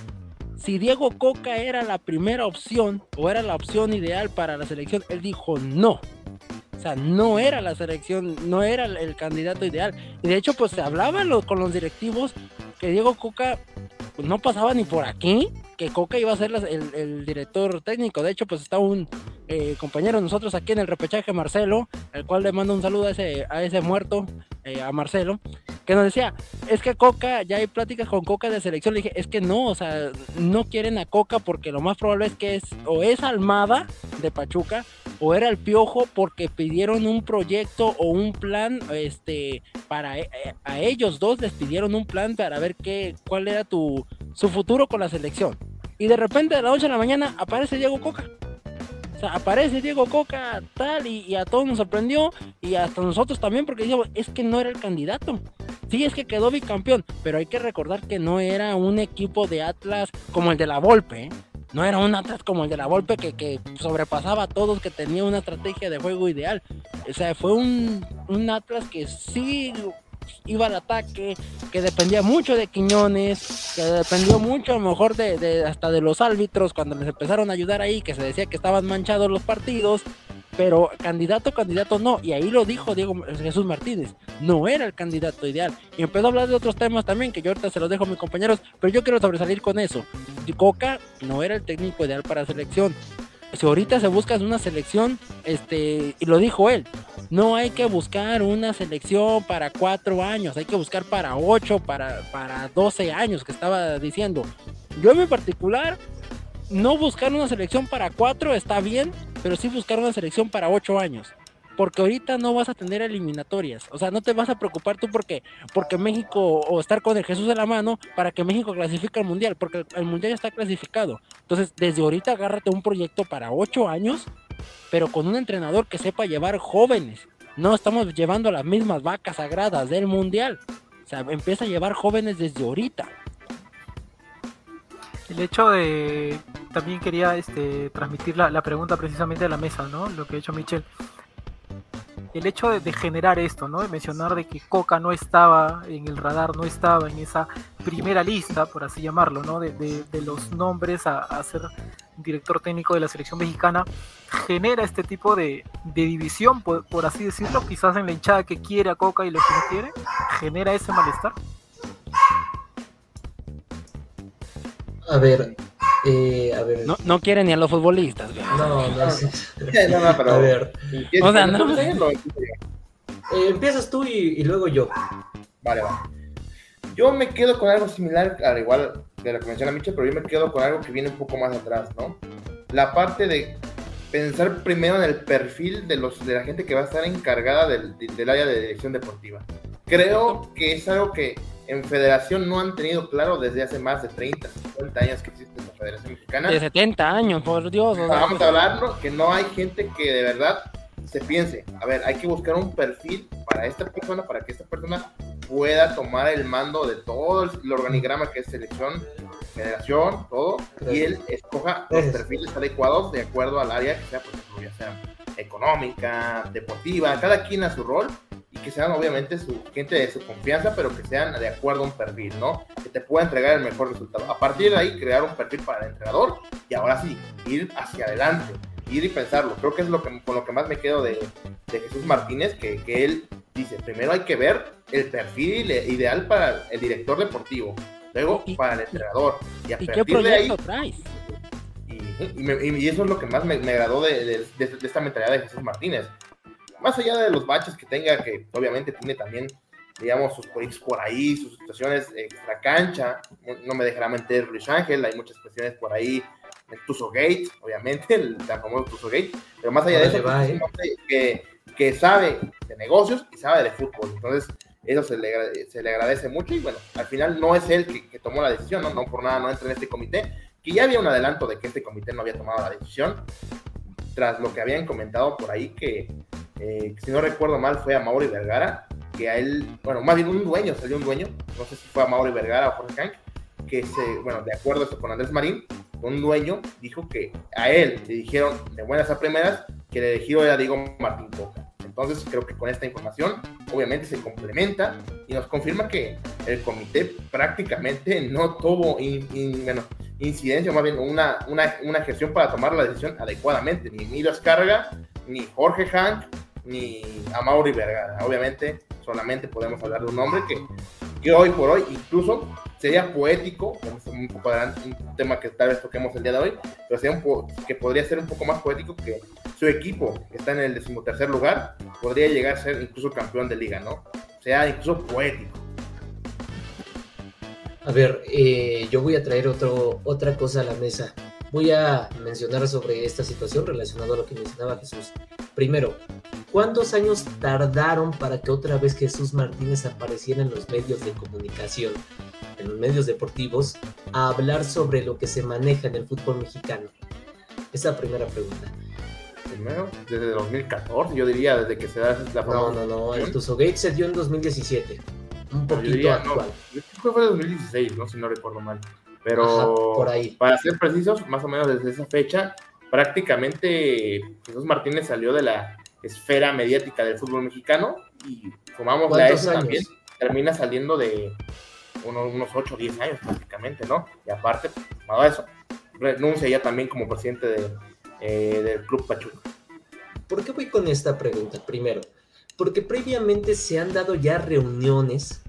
si Diego Coca era la primera opción o era la opción ideal para la selección, él dijo no. O sea, no era la selección, no era el, candidato ideal. Y de hecho, pues se hablaba con los directivos que Diego Coca pues, no pasaba ni por aquí, que Coca iba a ser el, director técnico. De hecho, pues está un eh, compañero de nosotros aquí en el repechaje, Marcelo, al cual le mando un saludo a ese muerto, eh, a Marcelo, que nos decía, es que Coca, ya hay pláticas con Coca de selección. Le dije, es que no, o sea, no quieren a Coca porque lo más probable es que es o es Almada de Pachuca o era el Piojo porque pidieron un proyecto o un plan, este, para e- eh, a ellos dos les pidieron un plan para ver qué, cuál era tu su futuro con la selección. Y de repente de la noche a la mañana aparece Diego Coca. Sea, aparece Diego Coca tal y, a todos nos sorprendió y hasta nosotros también porque dijimos, es que no era el candidato. Sí, es que quedó bicampeón, pero hay que recordar que no era un equipo de Atlas como el de la Volpe, ¿eh? No era un Atlas como el de la Volpe que, que sobrepasaba a todos, que tenía una estrategia de juego ideal. O sea, fue un, un Atlas que sí iba al ataque, que dependía mucho de Quiñones, que dependió mucho a lo mejor de, hasta de los árbitros cuando les empezaron a ayudar ahí, que se decía que estaban manchados los partidos, pero candidato, candidato no, y ahí lo dijo Diego Jesús Martínez, no era el candidato ideal, y empezó a hablar de otros temas también, que yo ahorita se los dejo a mis compañeros, pero yo quiero sobresalir con eso, Coca no era el técnico ideal para selección, si ahorita se busca una selección, este, y lo dijo él, no hay que buscar una selección para cuatro años, hay que buscar para ocho, para, para 12 años, que estaba diciendo. Yo en particular, no buscar una selección para cuatro está bien, pero sí buscar una selección para ocho años porque ahorita no vas a tener eliminatorias. O sea, no te vas a preocupar tú porque, porque México o estar con el Jesús de la mano para que México clasifique al Mundial, porque el, Mundial está clasificado. Entonces, desde ahorita agárrate un proyecto para ocho años, pero con un entrenador que sepa llevar jóvenes. No estamos llevando las mismas vacas sagradas del Mundial. O sea, empieza a llevar jóvenes desde ahorita. El hecho de también quería este, transmitir la, pregunta precisamente a la mesa, ¿no? Lo que ha hecho Michel el hecho de, generar esto, ¿no? De mencionar de que Coca no estaba en el radar, no estaba en esa primera lista, por así llamarlo, ¿no? De, los nombres a, ser director técnico de la selección mexicana, genera este tipo de, división, por, así decirlo, quizás en la hinchada que quiere a Coca y los que no quiere, genera ese malestar. A ver, eh, a ver. No, no quiere ni a los futbolistas. No, no, no, no, pero... A ver. O sea, no. Eh, empiezas tú y, luego yo. Vale, vale. Yo me quedo con algo similar, al igual de la que menciona Michel, pero yo me quedo con algo que viene un poco más atrás, ¿no? La parte de pensar primero en el perfil de, los, de la gente que va a estar encargada del, del área de dirección deportiva. Creo que es algo que en federación no han tenido claro desde hace más de 30, 50 años que existe la Federación Mexicana. De 70 años, por Dios. Vamos a hablarlo, que no hay gente que de verdad se piense, a ver, hay que buscar un perfil para esta persona, para que esta persona pueda tomar el mando de todo el, organigrama que es selección, federación, todo, y él escoja los perfiles adecuados de acuerdo al área que sea, por ejemplo, ya sea económica, deportiva, cada quien a su rol, y que sean obviamente su gente de su confianza, pero que sean de acuerdo a un perfil, ¿no? Que te pueda entregar el mejor resultado. A partir de ahí, crear un perfil para el entrenador y ahora sí, ir hacia adelante, ir y pensarlo. Creo que es lo que, con lo que más me quedo de, de Jesús Martínez, que, que, él dice, primero hay que ver el perfil ideal para el director deportivo, luego para el entrenador. Y, a partir qué de ahí, traes? Y, eso es lo que más me, me agradó de, de, de, esta mentalidad de Jesús Martínez más allá de los baches que tenga, que obviamente tiene también, digamos, sus proyectos por ahí, sus situaciones extra cancha, no me dejará mentir Luis Ángel, hay muchas cuestiones por ahí, el Tuso Gate, obviamente, el tan famoso Tuso Gate, pero más allá de eso, ¿eh? que, que sabe de negocios y sabe de fútbol, entonces eso se le, se le agradece mucho y bueno, al final no es él que, tomó la decisión, ¿no? no por nada no entra en este comité, que ya había un adelanto de que este comité no había tomado la decisión, tras lo que habían comentado por ahí que eh, si no recuerdo mal, fue a Mauri Vergara, que a él, bueno, más bien un dueño, salió un dueño, no sé si fue a Mauri Vergara o Jorge Kank, que se, bueno, de acuerdo con Andrés Marín, un dueño dijo que a él le dijeron de buenas a primeras que el elegido era Diego Martín Coca. Entonces creo que con esta información obviamente se complementa y nos confirma que el comité prácticamente no tuvo bueno, incidencia, más bien una, una, una, gestión para tomar la decisión adecuadamente. Ni Miras Carga, ni Jorge Hank, ni a Mauri Vergara. Obviamente, solamente podemos hablar de un hombre que, hoy por hoy incluso sería poético, un, poco un tema que tal vez toquemos el día de hoy, pero sería un que podría ser un poco más poético que su equipo, que está en el decimotercer lugar, podría llegar a ser incluso campeón de liga, ¿no? Sea incluso poético. A ver, eh, yo voy a traer otro, otra cosa a la mesa. Voy a mencionar sobre esta situación relacionado a lo que mencionaba Jesús. Primero, ¿cuántos años tardaron para que otra vez Jesús Martínez apareciera en los medios de comunicación, en los medios deportivos, a hablar sobre lo que se maneja en el fútbol mexicano? Esa primera pregunta. Primero, desde 2014, yo diría, desde que se da la No, no, no, el Gate se dio en 2017. Un poquito actual. yo creo que fue 2016, ¿no? Si no recuerdo mal. Pero por ahí. para ser precisos, más o menos desde esa fecha, prácticamente Jesús Martínez salió de la esfera mediática del fútbol mexicano y sumamos a eso también termina saliendo de unos, unos 8 o 10 años prácticamente, ¿no? Y aparte, nada eso, renuncia ya también como presidente de, eh, del Club Pachuca. ¿Por qué voy con esta pregunta? Primero, porque previamente se han dado ya reuniones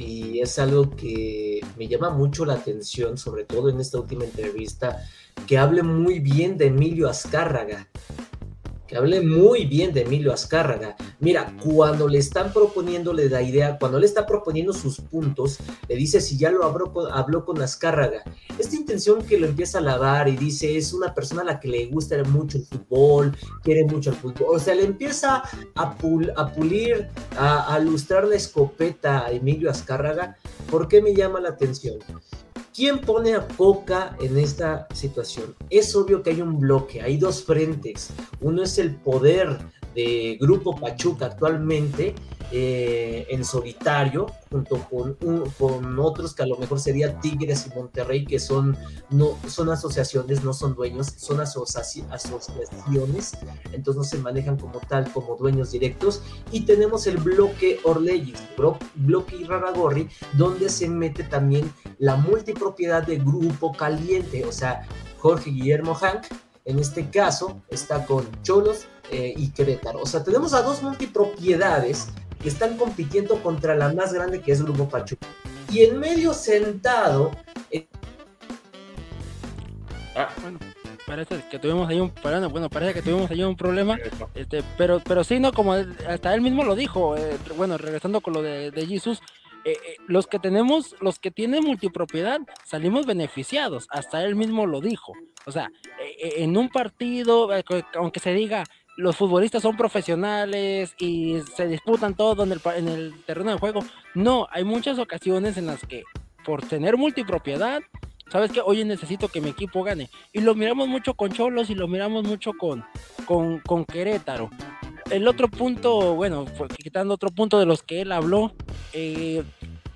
y es algo que me llama mucho la atención, sobre todo en esta última entrevista, que hable muy bien de Emilio Azcárraga, que hable muy bien de Emilio Azcárraga. Mira, cuando le están proponiéndole la idea, cuando le está proponiendo sus puntos, le dice si ya lo habló con, habló Azcárraga. Esta intención que lo empieza a lavar y dice es una persona a la que le gusta mucho el fútbol, quiere mucho el fútbol. O sea, le empieza a pulir, a, a lustrar la escopeta a Emilio Azcárraga. ¿Por qué me llama la atención? ¿Quién pone a Coca en esta situación? Es obvio que hay un bloque, hay dos frentes. Uno es el poder de Grupo Pachuca actualmente eh, en solitario, junto con, con otros que a lo mejor sería Tigres y Monterrey, que son, no, son asociaciones, no son dueños, son asoci asociaciones, entonces no se manejan como tal, como dueños directos. Y tenemos el bloque Orleyes, blo bloque Iraragorri, donde se mete también la multipropiedad de Grupo Caliente, o sea, Jorge Guillermo Hank, en este caso está con Cholos eh, y Querétaro. O sea, tenemos a dos multipropiedades están compitiendo contra la más grande que es Grupo Pachuca. Y en medio sentado... Eh... Ah. Bueno, parece que tuvimos ahí un bueno, parece que tuvimos ahí un problema, este, pero, pero sí, no, como hasta él mismo lo dijo, eh, bueno, regresando con lo de, de Jesus, eh, eh, los que tenemos, los que tienen multipropiedad, salimos beneficiados, hasta él mismo lo dijo. O sea, eh, en un partido, aunque se diga, los futbolistas son profesionales y se disputan todo en el, en el terreno de juego, no, hay muchas ocasiones en las que por tener multipropiedad, sabes que oye necesito que mi equipo gane. Y lo miramos mucho con Cholos y lo miramos mucho con, con, con Querétaro. El otro punto, bueno, quitando otro punto de los que él habló, eh,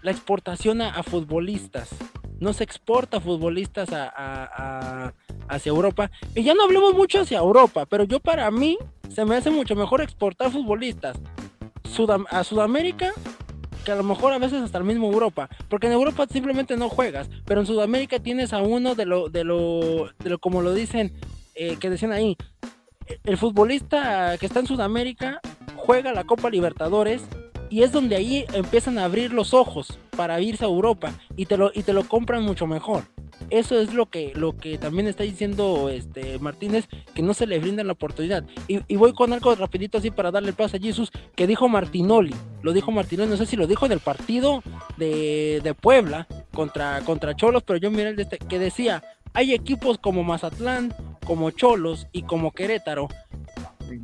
la exportación a, futbolistas. No se exporta futbolistas a, hacia Europa. Y ya no hablemos mucho hacia Europa, pero yo para mí se me hace mucho mejor exportar futbolistas a Sudamérica que a lo mejor a veces hasta el mismo Europa, porque en Europa simplemente no juegas, pero en Sudamérica tienes a uno de lo, de lo, de lo como lo dicen, eh, que decían ahí, el futbolista que está en Sudamérica juega la Copa Libertadores y es donde ahí empiezan a abrir los ojos para irse a Europa y te lo, y te lo compran mucho mejor. Eso es lo que, lo que también está diciendo este Martínez, que no se le brinda la oportunidad. Y, voy con algo rapidito así para darle paso a Jesús, que dijo Martinoli. Lo dijo Martinoli, no sé si lo dijo en el partido de, de Puebla contra, contra Cholos, pero yo miré el de este, que decía, hay equipos como Mazatlán, como Cholos y como Querétaro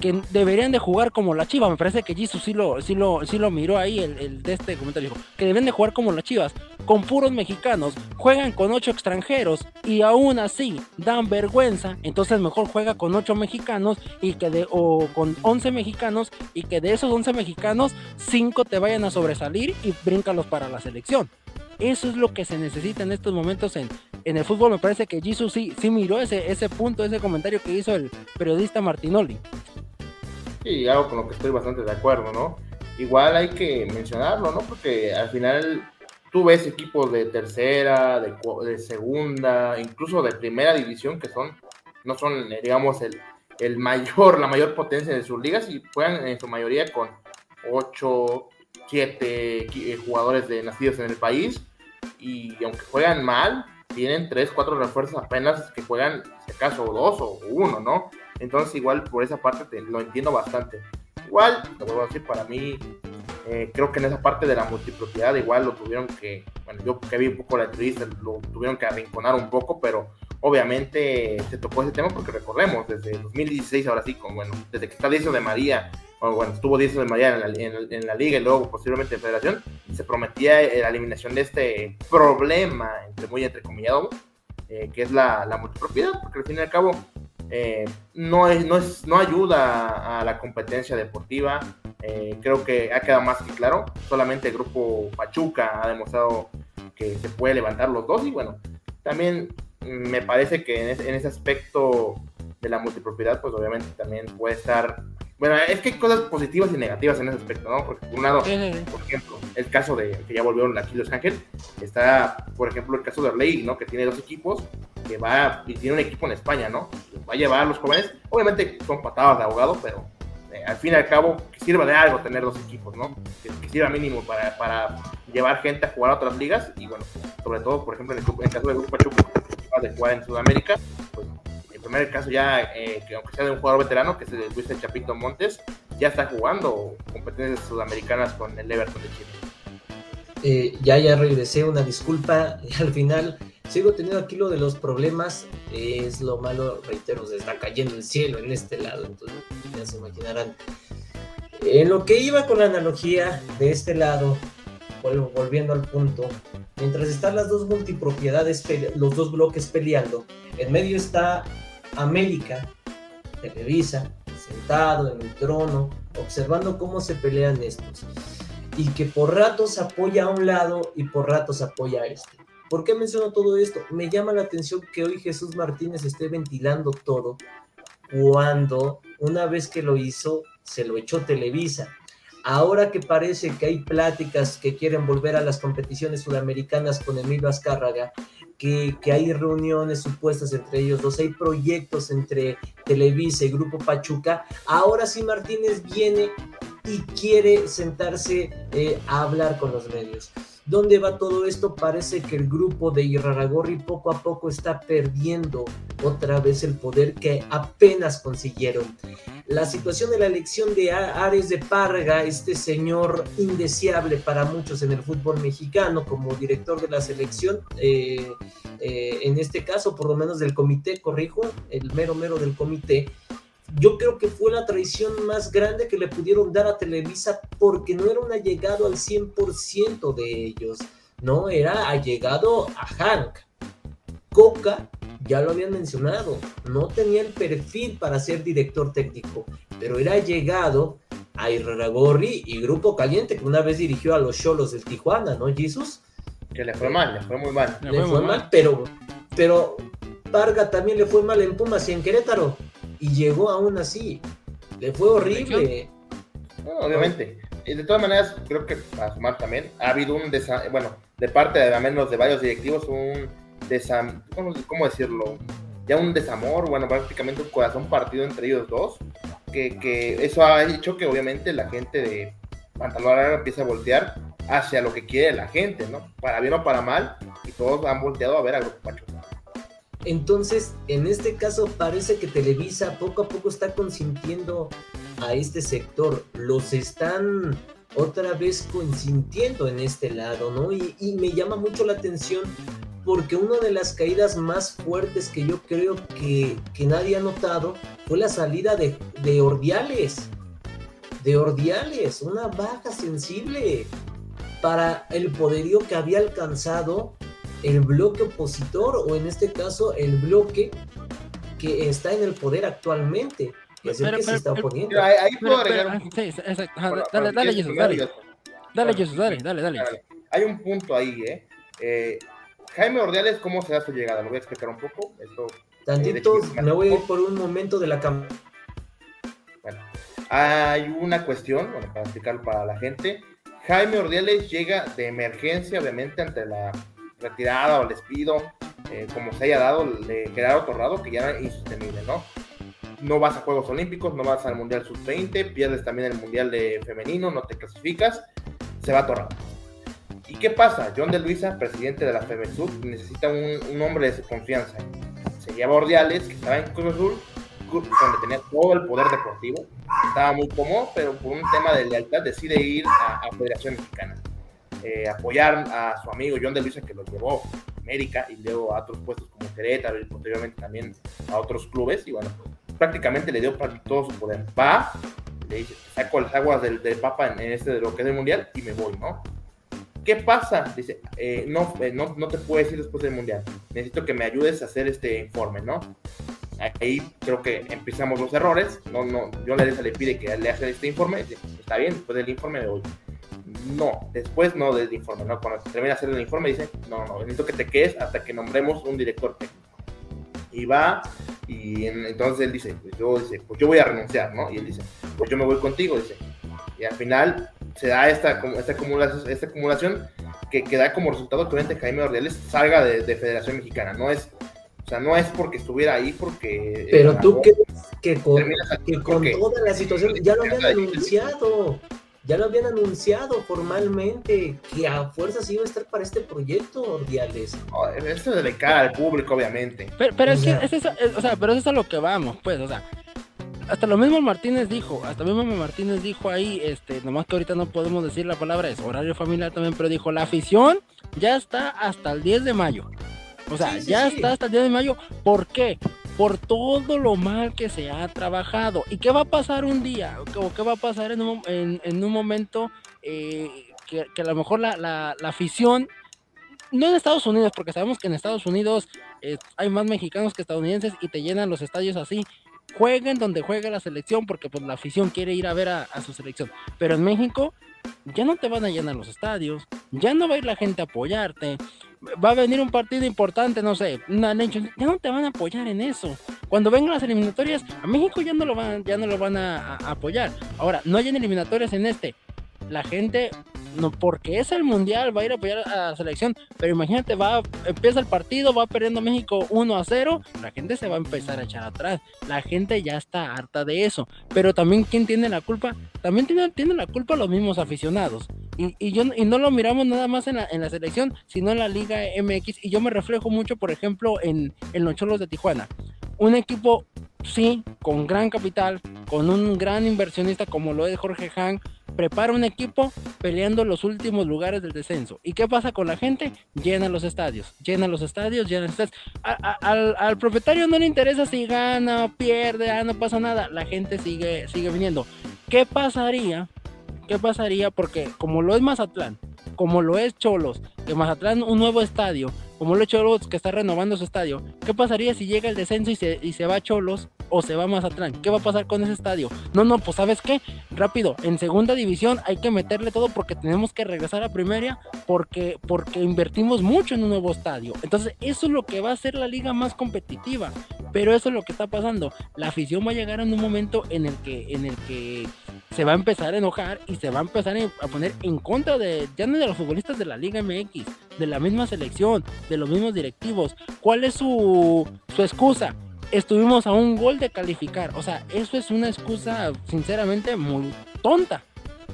que deberían de jugar como la Chivas. Me parece que Jesus sí lo, sí lo, sí lo miró ahí, el, de este comentario. Dijo que deben de jugar como las Chivas, con puros mexicanos. Juegan con ocho extranjeros y aún así dan vergüenza. Entonces mejor juega con ocho mexicanos y que de, o con once mexicanos y que de esos once mexicanos, cinco te vayan a sobresalir y bríncalos para la selección. Eso es lo que se necesita en estos momentos en, en el fútbol. Me parece que Jesus sí, sí miró ese, ese punto, ese comentario que hizo el periodista Martinoli. Sí, algo con lo que estoy bastante de acuerdo, ¿no? Igual hay que mencionarlo, ¿no? Porque al final tú ves equipos de tercera, de, de segunda, incluso de primera división que son, no son, digamos, el, el mayor, la mayor potencia de sus ligas y juegan en su mayoría con 8, 7 eh, jugadores de, nacidos en el país y aunque juegan mal, tienen 3, 4 refuerzos apenas que juegan, si acaso, dos o uno, ¿no? Entonces, igual por esa parte te, lo entiendo bastante. Igual, te vuelvo a decir, para mí, eh, creo que en esa parte de la multipropiedad, igual lo tuvieron que, bueno, yo que vi un poco la entrevista, lo tuvieron que arrinconar un poco, pero obviamente se tocó ese tema porque recordemos, desde 2016, ahora sí, con, bueno, desde que está Diego de María, bueno, estuvo Diego de María en la, en, la, liga y luego posteriormente en Federación, se prometía la eliminación de este problema, entre muy entrecomillado, eh, que es la, multipropiedad, porque al fin y al cabo eh, no, es, no, es, no ayuda a la competencia deportiva. Eh, creo que ha quedado más que claro. Solamente el grupo Pachuca ha demostrado que se puede levantar los dos. Y bueno, también me parece que en, ese aspecto de la multipropiedad, pues obviamente también puede estar bueno, es que hay cosas positivas y negativas en ese aspecto, ¿no? Porque por un lado, por ejemplo, el caso de que ya volvieron aquí Los Ángeles, está, por ejemplo, el caso de Orley, ¿no? Que tiene dos equipos, que va, y tiene un equipo en España, ¿no? Va a llevar a los jóvenes, obviamente son patadas de abogado, pero eh, al fin y al cabo, que sirva de algo tener dos equipos, ¿no? Que, sirva mínimo para, para, llevar gente a jugar a otras ligas, y bueno, sobre todo, por ejemplo, en el, en el caso del Grupo que de jugar en Sudamérica, pues el primer caso ya, eh, que aunque sea de un jugador veterano, que es el Luis Chapito Montes, ya está jugando competencias sudamericanas con el Everton de Chile. Eh, ya, ya regresé, una disculpa, al final sigo teniendo aquí lo de los problemas, es lo malo, reitero, se está cayendo el cielo en este lado, entonces ya se imaginarán. En lo que iba con la analogía de este lado, volviendo al punto, mientras están las dos multipropiedades, los dos bloques peleando, en medio está América, Televisa, sentado en el trono, observando cómo se pelean estos. Y que por ratos apoya a un lado y por ratos apoya a este. ¿Por qué menciono todo esto? Me llama la atención que hoy Jesús Martínez esté ventilando todo cuando una vez que lo hizo, se lo echó Televisa. Ahora que parece que hay pláticas que quieren volver a las competiciones sudamericanas con Emilio Azcárraga, que, hay reuniones supuestas entre ellos dos, hay proyectos entre Televisa y Grupo Pachuca, ahora sí Martínez viene y quiere sentarse eh, a hablar con los medios. ¿Dónde va todo esto? Parece que el grupo de Iraragorri poco a poco está perdiendo otra vez el poder que apenas consiguieron. La situación de la elección de Ares de Parga, este señor indeseable para muchos en el fútbol mexicano como director de la selección, eh, eh, en este caso por lo menos del comité, corrijo, el mero mero del comité, yo creo que fue la traición más grande que le pudieron dar a Televisa porque no era un allegado al 100% de ellos, no, era allegado a Hank. Coca, ya lo habían mencionado, no tenía el perfil para ser director técnico, pero era allegado a Irraragorri y Grupo Caliente, que una vez dirigió a los Cholos del Tijuana, ¿no, Jesus? Que le fue mal, le fue muy mal. Le, fue, mal, pero, pero Varga también le fue mal en Pumas y en Querétaro y llegó aún así. Le fue horrible. obviamente. Y de todas maneras, creo que para sumar también, ha habido un bueno, de parte de al menos de varios directivos, un desam ¿cómo, decirlo? Ya un desamor, bueno, prácticamente un corazón partido entre ellos dos, que, que eso ha hecho que obviamente la gente de Pantalón empiece a voltear hacia lo que quiere la gente, ¿no? Para bien o para mal, y todos han volteado a ver a Grupo Pacho. Entonces, en este caso parece que Televisa poco a poco está consintiendo a este sector, los están otra vez consintiendo en este lado, ¿no? Y, me llama mucho la atención porque una de las caídas más fuertes que yo creo que, nadie ha notado fue la salida de, de Ordiales. De Ordiales, una baja sensible para el poderío que había alcanzado el bloque opositor o en este caso el bloque que está en el poder actualmente, que es el que se está oponiendo. Ahí, puedo agregar Dale, dale, Jesús, dale. Dale, Jesús, dale, dale, dale. Hay un punto ahí, ¿eh? eh Jaime Ordiales, ¿cómo se da su llegada? Lo voy a explicar un poco. Esto, eh, Tantito, me voy a ir por un momento de la cámara. Bueno, hay una cuestión, bueno, para explicarlo para la gente. Jaime Ordiales llega de emergencia, obviamente, ante la retirada o despido, eh, como se haya dado, de Gerardo Torrado, que ya era insostenible, ¿no? No vas a Juegos Olímpicos, no vas al Mundial Sub-20, pierdes también el Mundial de Femenino, no te clasificas, se va Torrado. ¿Y qué pasa? John de Luisa, presidente de la FEMESUR, necesita un, hombre de su confianza. Se lleva que estaba en Cruz Azul, donde tenía todo el poder deportivo, estaba muy cómodo, pero por un tema de lealtad decide ir a, a Federación Mexicana. Eh, apoyar a su amigo John de Luisa que lo llevó a América y luego a otros puestos como Querétaro y posteriormente también a otros clubes y bueno, prácticamente le dio todo su poder. Va, le dice, saco las aguas del, Papa en, este de lo que es el Mundial y me voy, ¿no? ¿Qué pasa? Dice, eh, no, eh, no, no te puedo decir después del Mundial. Necesito que me ayudes a hacer este informe, ¿no? Ahí creo que empezamos los errores. No, no, yo le, le pide que le haga este informe. Está bien, después del informe me voy no, después no del informe, ¿no? Cuando termina de hacer el informe dice, no, no, necesito que te quedes hasta que nombremos un director técnico. Y va Y en- entonces él dice, pues yo, dice, pues yo voy a renunciar, ¿no? Y él dice, pues yo me voy contigo, dice. Y al final se da esta, esta, acumulación, esta acumulación que, que da como resultado que obviamente Jaime Ordiales salga de, de Federación Mexicana. No es, o sea, no es porque estuviera ahí, porque... Pero tú crees que con, que con porque- toda la situación ya lo habían anunciado, ya lo habían anunciado formalmente que a fuerzas iba a estar para este proyecto, Ordiales. Esto es de cara al público, obviamente. Pero, pero es que es eso, es- o sea, pero eso es a lo que vamos, pues, o sea, hasta lo mismo Martínez dijo, hasta lo mismo Martínez dijo ahí, este, nomás que ahorita no podemos decir la palabra, es horario familiar también, pero dijo, la afición ya está hasta el 10 de mayo. O sea, Sí, sí, ya sí. está hasta el 10 de mayo. ¿Por qué? Por todo lo mal que se ha trabajado. ¿Y qué va a pasar un día? ¿O qué va a pasar en un, en, en un momento eh, que, a lo mejor la, la- la afición, no en Estados Unidos, porque sabemos que en Estados Unidos eh, hay más mexicanos que estadounidenses y te llenan los estadios así. Jueguen donde juega la selección porque pues la afición quiere ir a ver a, a su selección. Pero en México ya no te van a llenar los estadios, ya no va a ir la gente a apoyarte. Va a venir un partido importante, no sé, una Nation, ya no te van a apoyar en eso. Cuando vengan las eliminatorias, a México ya no lo van, ya no lo van a, a apoyar. Ahora, no hay eliminatorias en este. La gente, no, porque es el mundial, va a ir a apoyar a la selección. Pero imagínate, va, empieza el partido, va perdiendo México 1 a 0, la gente se va a empezar a echar atrás. La gente ya está harta de eso. Pero también, ¿quién tiene la culpa? También tiene, tiene la culpa los mismos aficionados. Y, y yo, y no lo miramos nada más en la, en la selección, sino en la Liga MX. Y yo me reflejo mucho, por ejemplo, en, en los Cholos de Tijuana. Un equipo, sí, con gran capital, con un gran inversionista como lo es Jorge Han, prepara un equipo peleando los últimos lugares del descenso. ¿Y qué pasa con la gente? Llena los estadios, llena los estadios, llena los estadios. Al, al propietario no le interesa si gana o pierde, ah, no pasa nada. La gente sigue, sigue viniendo. ¿Qué pasaría? ¿Qué pasaría? Porque como lo es Mazatlán, como lo es Cholos, que Mazatlán un nuevo estadio, como lo es Cholos que está renovando su estadio, ¿qué pasaría si llega el descenso y se, y se va Cholos o se va Mazatlán? ¿Qué va a pasar con ese estadio? No, no, pues sabes qué, rápido, en segunda división hay que meterle todo porque tenemos que regresar a primera porque, porque invertimos mucho en un nuevo estadio. Entonces eso es lo que va a hacer la liga más competitiva. Pero eso es lo que está pasando. La afición va a llegar en un momento en el que, en el que se va a empezar a enojar y se va a empezar a poner en contra de, ya no de los futbolistas de la Liga MX, de la misma selección, de los mismos directivos. ¿Cuál es su, su excusa? Estuvimos a un gol de calificar. O sea, eso es una excusa, sinceramente, muy tonta.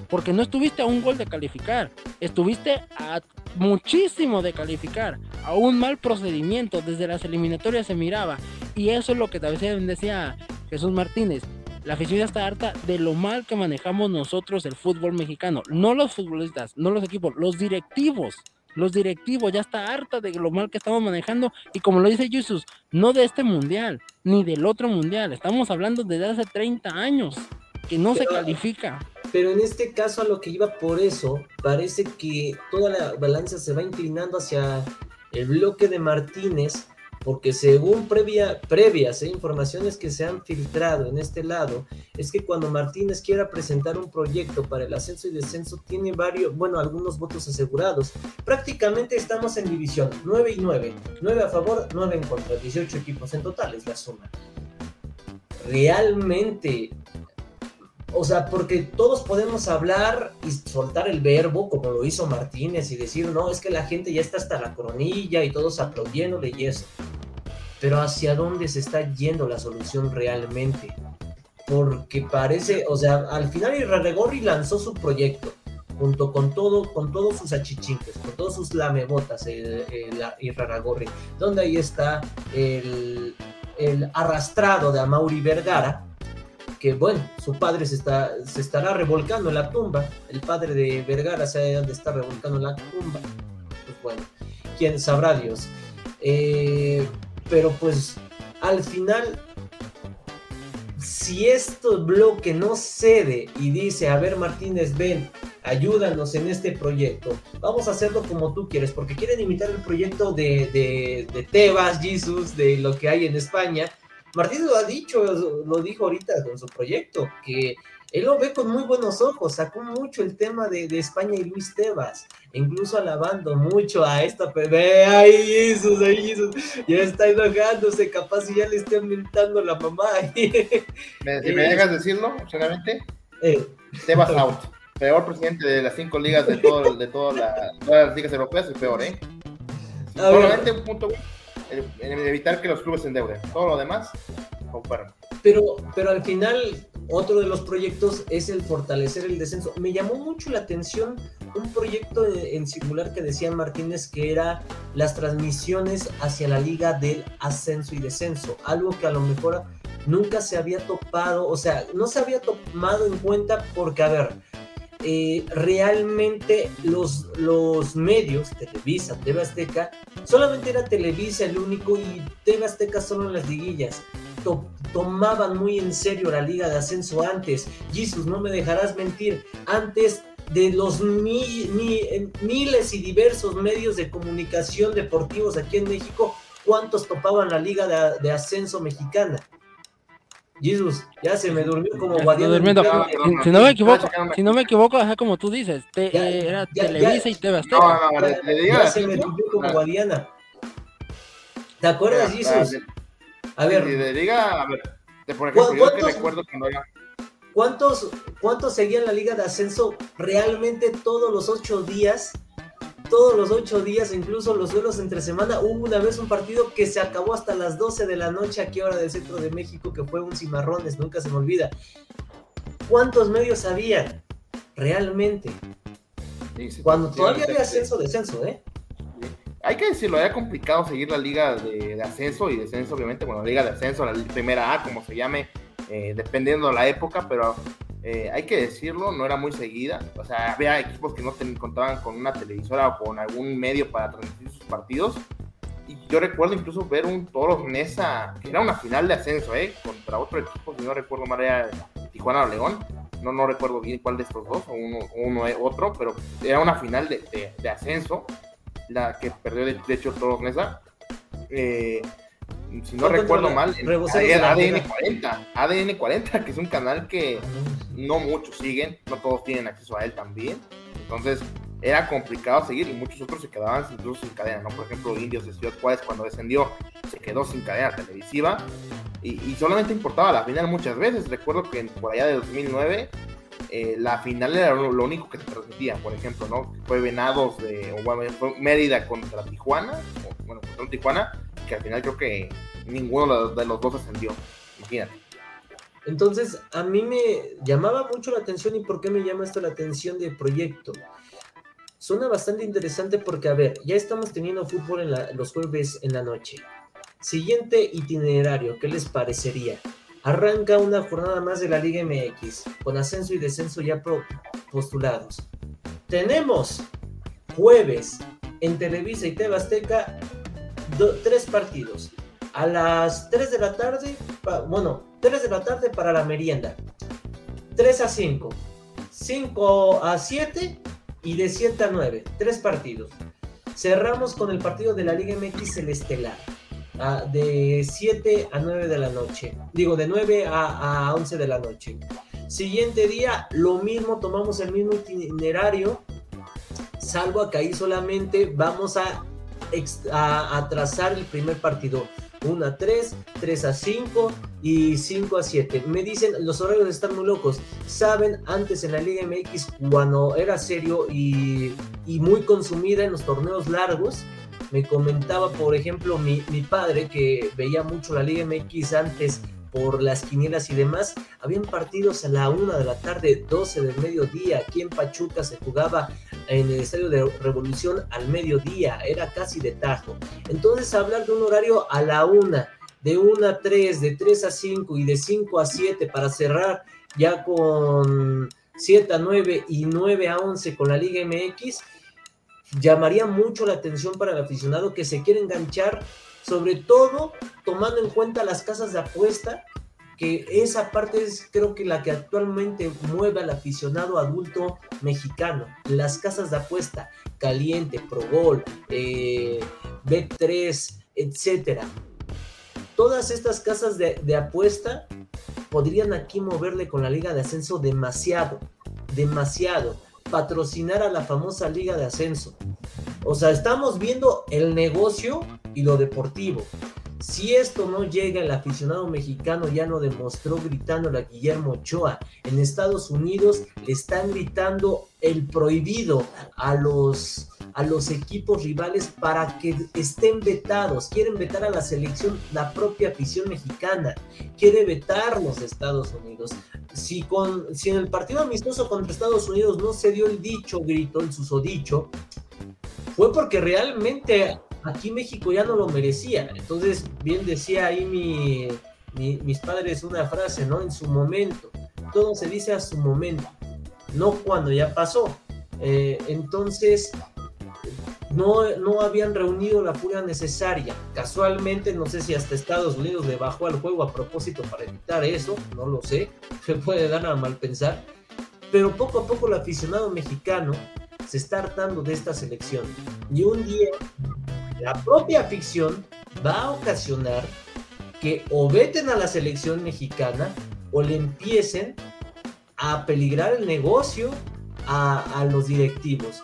Porque no estuviste a un gol de calificar. Estuviste a muchísimo de calificar. A un mal procedimiento. Desde las eliminatorias se miraba. Y eso es lo que también decía Jesús Martínez. La afición está harta de lo mal que manejamos nosotros el fútbol mexicano. No los futbolistas, no los equipos, los directivos. Los directivos ya está harta de lo mal que estamos manejando. Y como lo dice Jesús, no de este mundial, ni del otro mundial. Estamos hablando desde hace 30 años que no se califica. Pero en este caso a lo que iba por eso, parece que toda la balanza se va inclinando hacia el bloque de Martínez, porque según previa, previas eh, informaciones que se han filtrado en este lado, es que cuando Martínez quiera presentar un proyecto para el ascenso y descenso, tiene varios, bueno, algunos votos asegurados. Prácticamente estamos en división 9 y 9, 9 a favor, 9 en contra, 18 equipos en total es la suma. Realmente o sea, porque todos podemos hablar y soltar el verbo como lo hizo Martínez y decir, no, es que la gente ya está hasta la coronilla y todos aplaudiéndole y eso. Pero ¿hacia dónde se está yendo la solución realmente? Porque parece, o sea, al final Irarregorri lanzó su proyecto junto con todo, con todos sus achichinques, con todos sus lamebotas, el, el Iraragorri, donde ahí está el, el arrastrado de Amaury Vergara, que bueno, su padre se, está, se estará revolcando en la tumba, el padre de Vergara se ha de estar revolcando en la tumba, pues bueno, quién sabrá Dios. Eh, pero pues al final, si este bloque no cede y dice, a ver Martínez, ven, ayúdanos en este proyecto, vamos a hacerlo como tú quieres, porque quieren imitar el proyecto de, de, de Tebas, Jesus, de lo que hay en España, Martínez lo ha dicho, lo dijo ahorita con su proyecto, que él lo ve con muy buenos ojos, sacó mucho el tema de, de España y Luis Tebas, incluso alabando mucho a esta bebé, ay Jesús, ay Jesús, ya está enojándose, capaz si ya le está inventando la mamá. ¿Me, si me dejas decirlo, sinceramente, eh. Tebas out, peor presidente de las cinco ligas de, todo, de toda la, todas las ligas europeas, el peor, ¿eh? Solamente un punto en evitar que los clubes se endeuden, todo lo demás, compraron. Pero, pero al final otro de los proyectos es el fortalecer el descenso. Me llamó mucho la atención un proyecto en singular que decía Martínez que era las transmisiones hacia la liga del ascenso y descenso, algo que a lo mejor nunca se había topado, o sea, no se había tomado en cuenta porque, a ver, eh, realmente los, los medios, Televisa, TV Azteca, solamente era Televisa el único y TV Azteca solo en las liguillas tomaban muy en serio la liga de ascenso antes. Jesus, no me dejarás mentir, antes de los miles y diversos medios de comunicación deportivos aquí en México, ¿cuántos topaban la liga de, ascenso mexicana? Jesus, ya se me durmió como guardián. Si, no me equivoco, si no me equivoco, como tú dices, era Televisa y TV ya, se me durmió como guadiana. ¿Te acuerdas, Jesus? A ver. diga, a ver, por ejemplo, yo que recuerdo cuando era... ¿Cuántos, ¿Cuántos seguían la liga de ascenso realmente todos los ocho días? Todos los ocho días, incluso los duelos entre semana. Hubo una vez un partido que se acabó hasta las 12 de la noche aquí hora del centro de México, que fue un cimarrones, nunca se me olvida. ¿Cuántos medios había realmente? Cuando todavía había ascenso-descenso, ¿eh? hay que decirlo, era complicado seguir la liga de, ascenso y descenso, obviamente, bueno, la liga de ascenso, la primera A, como se llame, eh, dependiendo de la época, pero eh, hay que decirlo, no era muy seguida. O sea, había equipos que no contaban con una televisora o con algún medio para transmitir sus partidos. Y yo recuerdo incluso ver un Toros Nesa, que era una final de ascenso, ¿eh? Contra otro equipo, si no recuerdo mal, era Tijuana o León. No, no recuerdo bien cuál de estos dos, o uno, uno otro, pero era una final de, de ascenso la que perdió de, hecho Toros Nesa. Eh, si no recuerdo mal, ADN 40, ADN 40, que es un canal que no muchos siguen, no todos tienen acceso a él también. Entonces era complicado seguir y muchos otros se quedaban incluso sin cadena, ¿no? Por ejemplo, Indios de Ciudad Juárez cuando descendió se quedó sin cadena televisiva y, solamente importaba la final muchas veces. Recuerdo que por allá de 2009 eh, la final era lo, único que se transmitía, por ejemplo, ¿no? Fue Venados de, o bueno, fue Mérida contra Tijuana, bueno, contra Tijuana, que al final creo que ninguno de los dos ascendió. Entonces, a mí me llamaba mucho la atención y por qué me llama esto la atención del proyecto. Suena bastante interesante porque, a ver, ya estamos teniendo fútbol en los jueves en la noche. Siguiente itinerario, ¿qué les parecería? Arranca una jornada más de la Liga MX, con ascenso y descenso ya postulados. Tenemos jueves en Televisa y Tebasteca tres partidos. A las 3 de la tarde, bueno, 3 de la tarde para la merienda. 3 a 5, 5 a 7 y de 7 a 9. Tres partidos. Cerramos con el partido de la Liga MX el Estelar de 7 a 9 de la noche. Digo, de 9 a, a 11 de la noche. Siguiente día, lo mismo, tomamos el mismo itinerario, salvo acá ahí solamente vamos a, a, el primer partido. 1 a 3, 3 a 5 y 5 a 7. Me dicen, los horarios están muy locos. Saben, antes en la Liga MX, cuando era serio y, y muy consumida en los torneos largos, me comentaba, por ejemplo, mi, padre que veía mucho la Liga MX antes por las quinielas y demás, habían partidos a la una de la tarde, 12 del mediodía. Aquí en Pachuca se jugaba en el Estadio de Revolución al mediodía, era casi de tajo. Entonces, hablar de un horario a la una, de 1 a 3, de 3 a 5 y de 5 a 7 para cerrar ya con 7 a 9 y 9 a 11 con la Liga MX, llamaría mucho la atención para el aficionado que se quiere enganchar, sobre todo tomando en cuenta las casas de apuesta, que esa parte es creo que la que actualmente mueve al aficionado adulto mexicano. Las casas de apuesta, Caliente, Progol, eh, B3, etcétera. Todas estas casas de, de apuesta podrían aquí moverle con la Liga de Ascenso demasiado, demasiado. Patrocinar a la famosa Liga de Ascenso. O sea, estamos viendo el negocio y lo deportivo. Si esto no llega, el aficionado mexicano ya lo demostró gritando a Guillermo Ochoa. En Estados Unidos le están gritando el prohibido a los, a los equipos rivales para que estén vetados. Quieren vetar a la selección, la propia afición mexicana. Quiere vetar los Estados Unidos. Si, con, si en el partido amistoso contra Estados Unidos no se dio el dicho grito, el susodicho, fue porque realmente aquí México ya no lo merecía. Entonces, bien decía ahí mi, mis padres una frase, ¿no? En su momento. Todo se dice a su momento, no cuando ya pasó. Eh, entonces, no, no habían reunido la furia necesaria. Casualmente, no sé si hasta Estados Unidos le bajó al juego a propósito para evitar eso, no lo sé, se puede dar a mal pensar. Pero poco a poco el aficionado mexicano se está hartando de esta selección. Y un día la propia ficción va a ocasionar que o veten a la selección mexicana o le empiecen a peligrar el negocio a, los directivos.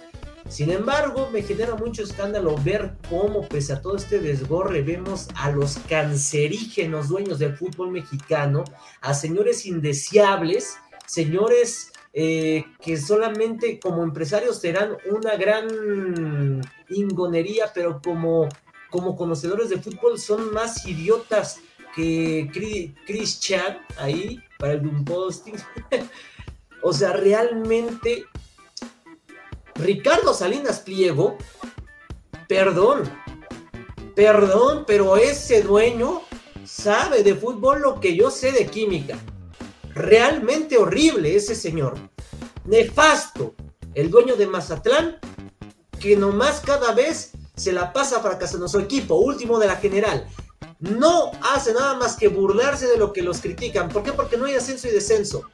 Sin embargo, me genera mucho escándalo ver cómo, pese a todo este desgorre, vemos a los cancerígenos dueños del fútbol mexicano, a señores indeseables, señores eh, que solamente como empresarios serán una gran ingonería, pero como, como conocedores de fútbol son más idiotas que Chris Chad ahí para el Doom Posting. o sea, realmente Ricardo Salinas Pliego, perdón, perdón, pero ese dueño sabe de fútbol lo que yo sé de química realmente horrible ese señor. Nefasto. El dueño de Mazatlán, que nomás cada vez se la pasa fracasando su equipo, último de la general. No hace nada más que burlarse de lo que los critican. ¿Por qué? Porque no hay ascenso y descenso.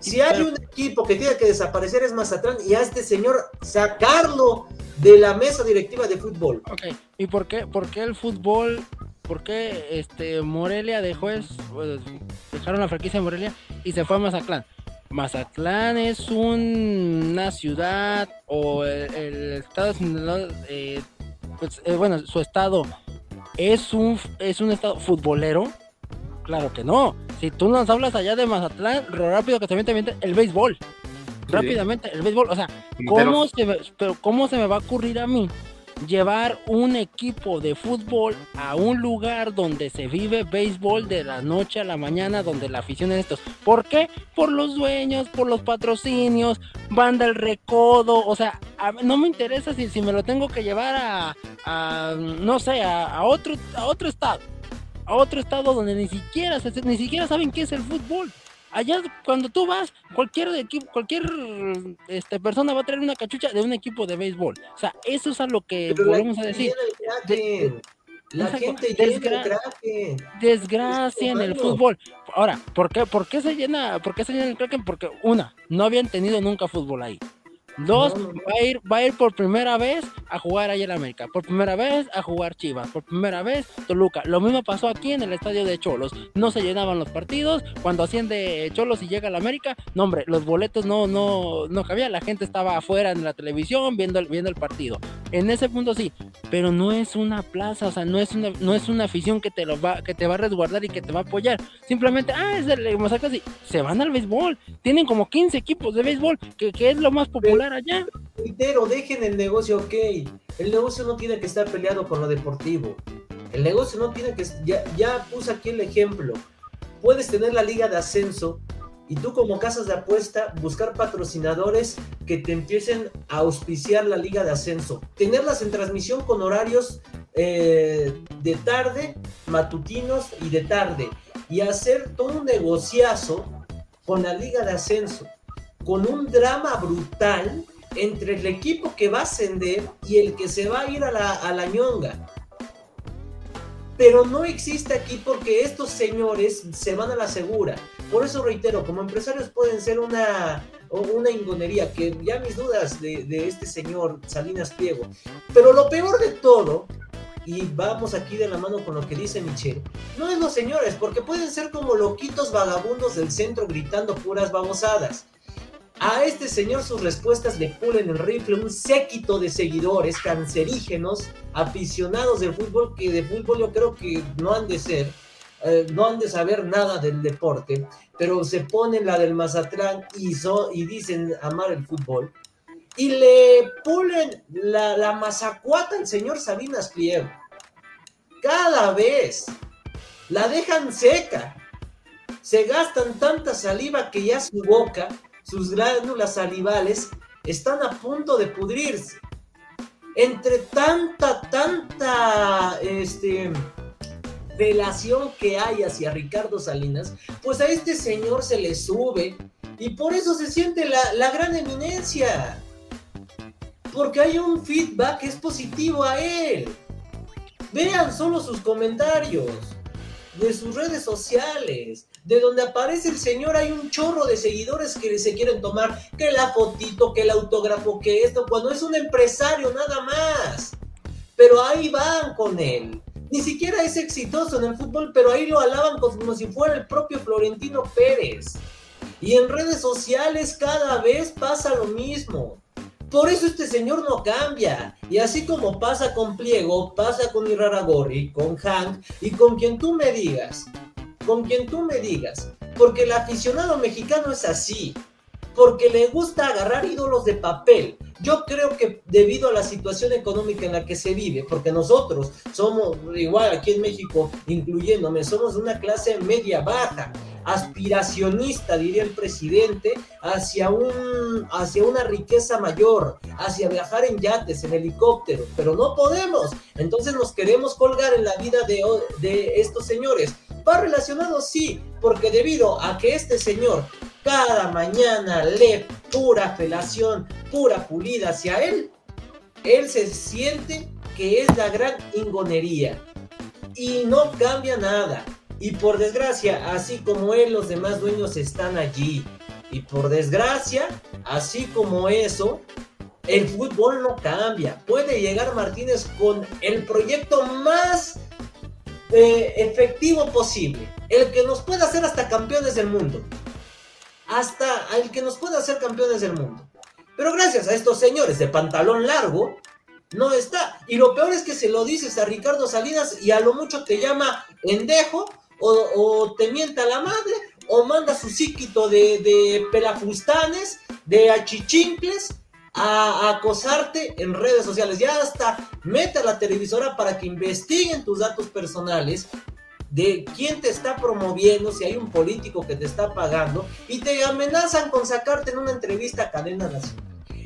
Si hay un equipo que tiene que desaparecer es Mazatlán y a este señor sacarlo de la mesa directiva de fútbol. Ok, ¿y por qué, por qué el fútbol por qué este, Morelia dejó es, pues, dejaron la franquicia de Morelia y se fue a Mazatlán. Mazatlán es una ciudad o el, estado, eh, pues, eh, bueno, su estado es un, es un estado futbolero. Claro que no. Si tú nos hablas allá de Mazatlán, rápido que también te miente el béisbol. Rápidamente, el béisbol. O sea, ¿cómo se, pero ¿cómo se me va a ocurrir a mí llevar un equipo de fútbol a un lugar donde se vive béisbol de la noche a la mañana, donde la afición es estos. ¿Por qué? Por los dueños, por los patrocinios, banda el recodo, o sea, no me interesa si, si me lo tengo que llevar a, no sé, a, otro, a otro estado, a otro estado donde ni siquiera, ni siquiera saben qué es el fútbol allá cuando tú vas, cualquier equipo, cualquier este, persona va a traer una cachucha de un equipo de béisbol. O sea, eso es a lo que volvemos a decir. la gente desgracia en el fútbol. Ahora, ¿por qué, ¿por qué se llena, por qué se llena el Kraken? Porque una, no habían tenido nunca fútbol ahí. Dos, Va, a ir, va a ir por primera vez a jugar ahí en América. Por primera vez a jugar Chivas. Por primera vez Toluca. Lo mismo pasó aquí en el estadio de Cholos. No se llenaban los partidos. Cuando asciende Cholos y llega a la América, no hombre, los boletos no, no, no cabía. La gente estaba afuera en la televisión viendo el, viendo el partido. En ese punto sí. Pero no es una plaza, o sea, no es una, no es una afición que te lo va, que te va a resguardar y que te va a apoyar. Simplemente, ah, es el Masacas y se van al béisbol. Tienen como 15 equipos de béisbol, que, que es lo más popular Pero dejen el negocio, ok. El negocio no tiene que estar peleado con lo deportivo. El negocio no tiene que. Ya, ya puse aquí el ejemplo. Puedes tener la liga de ascenso y tú, como casas de apuesta, buscar patrocinadores que te empiecen a auspiciar la liga de ascenso. Tenerlas en transmisión con horarios eh, de tarde, matutinos y de tarde. Y hacer todo un negociazo con la liga de ascenso con un drama brutal entre el equipo que va a ascender y el que se va a ir a la, a la ñonga. Pero no existe aquí porque estos señores se van a la segura. Por eso reitero, como empresarios pueden ser una, una ingonería, que ya mis dudas de, de este señor Salinas Pliego. Pero lo peor de todo, y vamos aquí de la mano con lo que dice Michelle, no es los señores, porque pueden ser como loquitos vagabundos del centro gritando puras babosadas. A este señor sus respuestas le pulen el rifle un séquito de seguidores cancerígenos, aficionados del fútbol, que de fútbol yo creo que no han de ser, eh, no han de saber nada del deporte, pero se ponen la del Mazatlán y, y dicen amar el fútbol. Y le pulen la, la mazacuata al señor Sabinas Pliego. Cada vez la dejan seca. Se gastan tanta saliva que ya su boca sus glándulas salivales están a punto de pudrirse. Entre tanta, tanta, este, velación que hay hacia Ricardo Salinas, pues a este señor se le sube y por eso se siente la, la gran eminencia. Porque hay un feedback que es positivo a él. Vean solo sus comentarios de sus redes sociales de donde aparece el señor hay un chorro de seguidores que se quieren tomar, que la fotito, que el autógrafo, que esto, cuando es un empresario nada más. Pero ahí van con él. Ni siquiera es exitoso en el fútbol, pero ahí lo alaban como si fuera el propio Florentino Pérez. Y en redes sociales cada vez pasa lo mismo. Por eso este señor no cambia. Y así como pasa con Pliego, pasa con Iraragorri, con Hank y con quien tú me digas con quien tú me digas, porque el aficionado mexicano es así, porque le gusta agarrar ídolos de papel. Yo creo que debido a la situación económica en la que se vive, porque nosotros somos, igual aquí en México, incluyéndome, somos una clase media baja, aspiracionista, diría el presidente, hacia, un, hacia una riqueza mayor, hacia viajar en yates, en helicópteros, pero no podemos. Entonces nos queremos colgar en la vida de, de estos señores. ¿Va relacionado? Sí, porque debido a que este señor cada mañana lee pura felación, pura pulida hacia él, él se siente que es la gran ingonería y no cambia nada. Y por desgracia, así como él, los demás dueños están allí. Y por desgracia, así como eso, el fútbol no cambia. Puede llegar Martínez con el proyecto más efectivo posible. El que nos pueda hacer hasta campeones del mundo. Hasta el que nos pueda hacer campeones del mundo. Pero gracias a estos señores de pantalón largo, no está. Y lo peor es que se lo dices a Ricardo Salinas y a lo mucho te llama endejo o, te mienta la madre, o manda su psíquito de, de pelafustanes, de achichincles, a, acosarte en redes sociales. Ya hasta mete a la televisora para que investiguen tus datos personales de quién te está promoviendo, si hay un político que te está pagando, y te amenazan con sacarte en una entrevista a cadena nacional.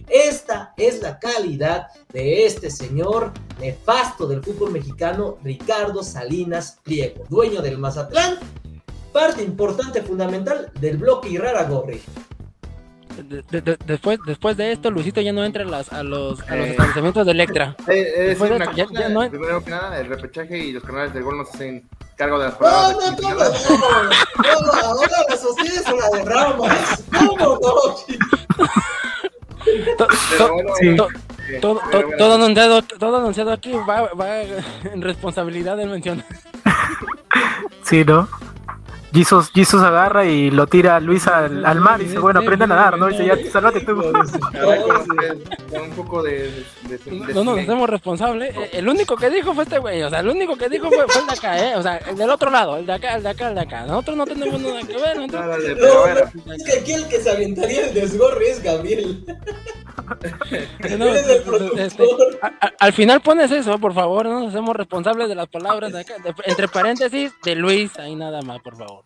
Esta es la calidad de este señor nefasto del fútbol mexicano, Ricardo Salinas Pliego, dueño del Mazatlán, parte importante, fundamental del bloque Después, después de esto, Luisito ya no entra a, las, a, los, a los eh, establecimientos de Electra. Eh, eh, primero que nada, el repechaje y los canales del gol nos hacen cargo de las palabras. No, no, no, no, no, ahora las sociedades se la derramas. ¿Cómo, todo, anunciado, todo anunciado aquí va, va en responsabilidad del mencionar. Sí, ¿no? Jesus, Jesus agarra y lo tira a Luis al, al mar y dice, bueno, aprende a nadar, ¿no? Y dice, ya, salvate tú. un poco de... no nos hacemos responsables. Eh, el único que dijo fue este güey, o sea, el único que dijo fue, el de acá, ¿eh? O sea, el del otro lado, el de acá, el de acá, el de acá. Nosotros no tenemos nada que ver. ¿no? es que aquí el que se aventaría el desgorre es Gabriel. Este, al final pones eso, por favor, no nos hacemos responsables de las palabras de acá, entre paréntesis, de Luis, ahí nada más, por favor.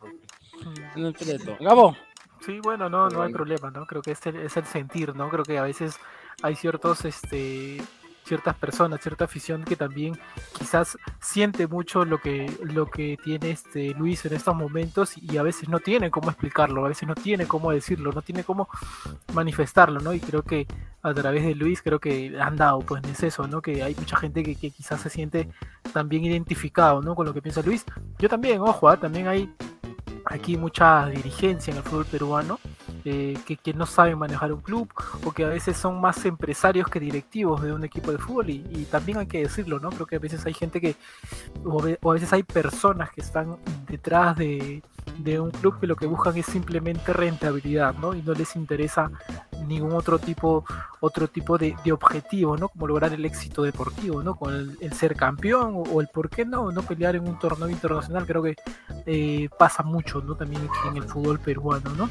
Gabo. Sí, bueno, no, no hay problema, ¿no? Creo que es el, es el sentir, ¿no? Creo que a veces hay ciertos, este, ciertas personas, cierta afición que también quizás siente mucho lo que, lo que tiene este Luis en estos momentos y a veces no tiene cómo explicarlo, a veces no tiene cómo decirlo, no tiene cómo manifestarlo, ¿no? Y creo que a través de Luis creo que han dado, pues es eso, ¿no? Que hay mucha gente que, quizás se siente también identificado, ¿no? Con lo que piensa Luis. Yo también, ojo, ¿ah? también hay aquí mucha dirigencia en el fútbol peruano eh, que, no saben manejar un club o que a veces son más empresarios que directivos de un equipo de fútbol y, y también hay que decirlo, ¿no? Creo que a veces hay gente que, o a veces hay personas que están detrás de, de, un club que lo que buscan es simplemente rentabilidad, ¿no? Y no les interesa ningún otro tipo, otro tipo de, de objetivo, ¿no? Como lograr el éxito deportivo, ¿no? Con el, el ser campeón o, o, el por qué no, no pelear en un torneo internacional, creo que eh, pasa mucho, ¿no? También aquí en el fútbol peruano, ¿no?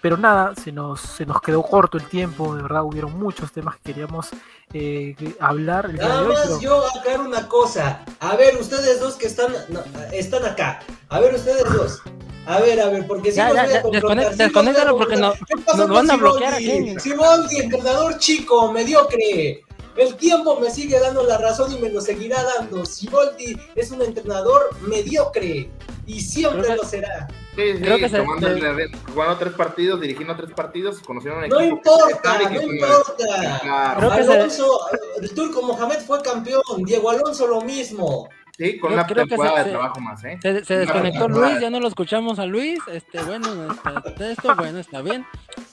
Pero nada, se nos, se nos quedó corto el tiempo, de verdad hubieron muchos temas que queríamos eh, hablar. El Nada más pero... yo aclaro una cosa. A ver, ustedes dos que están, no, están acá. A ver, ustedes dos. A ver, a ver, porque si ya, ya, ya, desconéctalo porque no, nos van a bloquear aquí. Simón, entrenador chico, mediocre. El tiempo me sigue dando la razón y me lo seguirá dando. Siboldi es un entrenador mediocre y siempre lo será. Sí, sí, Creo que tomando se, el, jugando tres partidos, dirigiendo tres partidos, conocieron un no. Importa, no importa, Claro. Alonso, se... el Turco Mohamed fue campeón, Diego Alonso lo mismo. Sí, con una creo temporada se, de trabajo más, ¿eh? Se, se desconectó Luis, ya no lo escuchamos a Luis. Este, bueno, está, esto, bueno, está bien.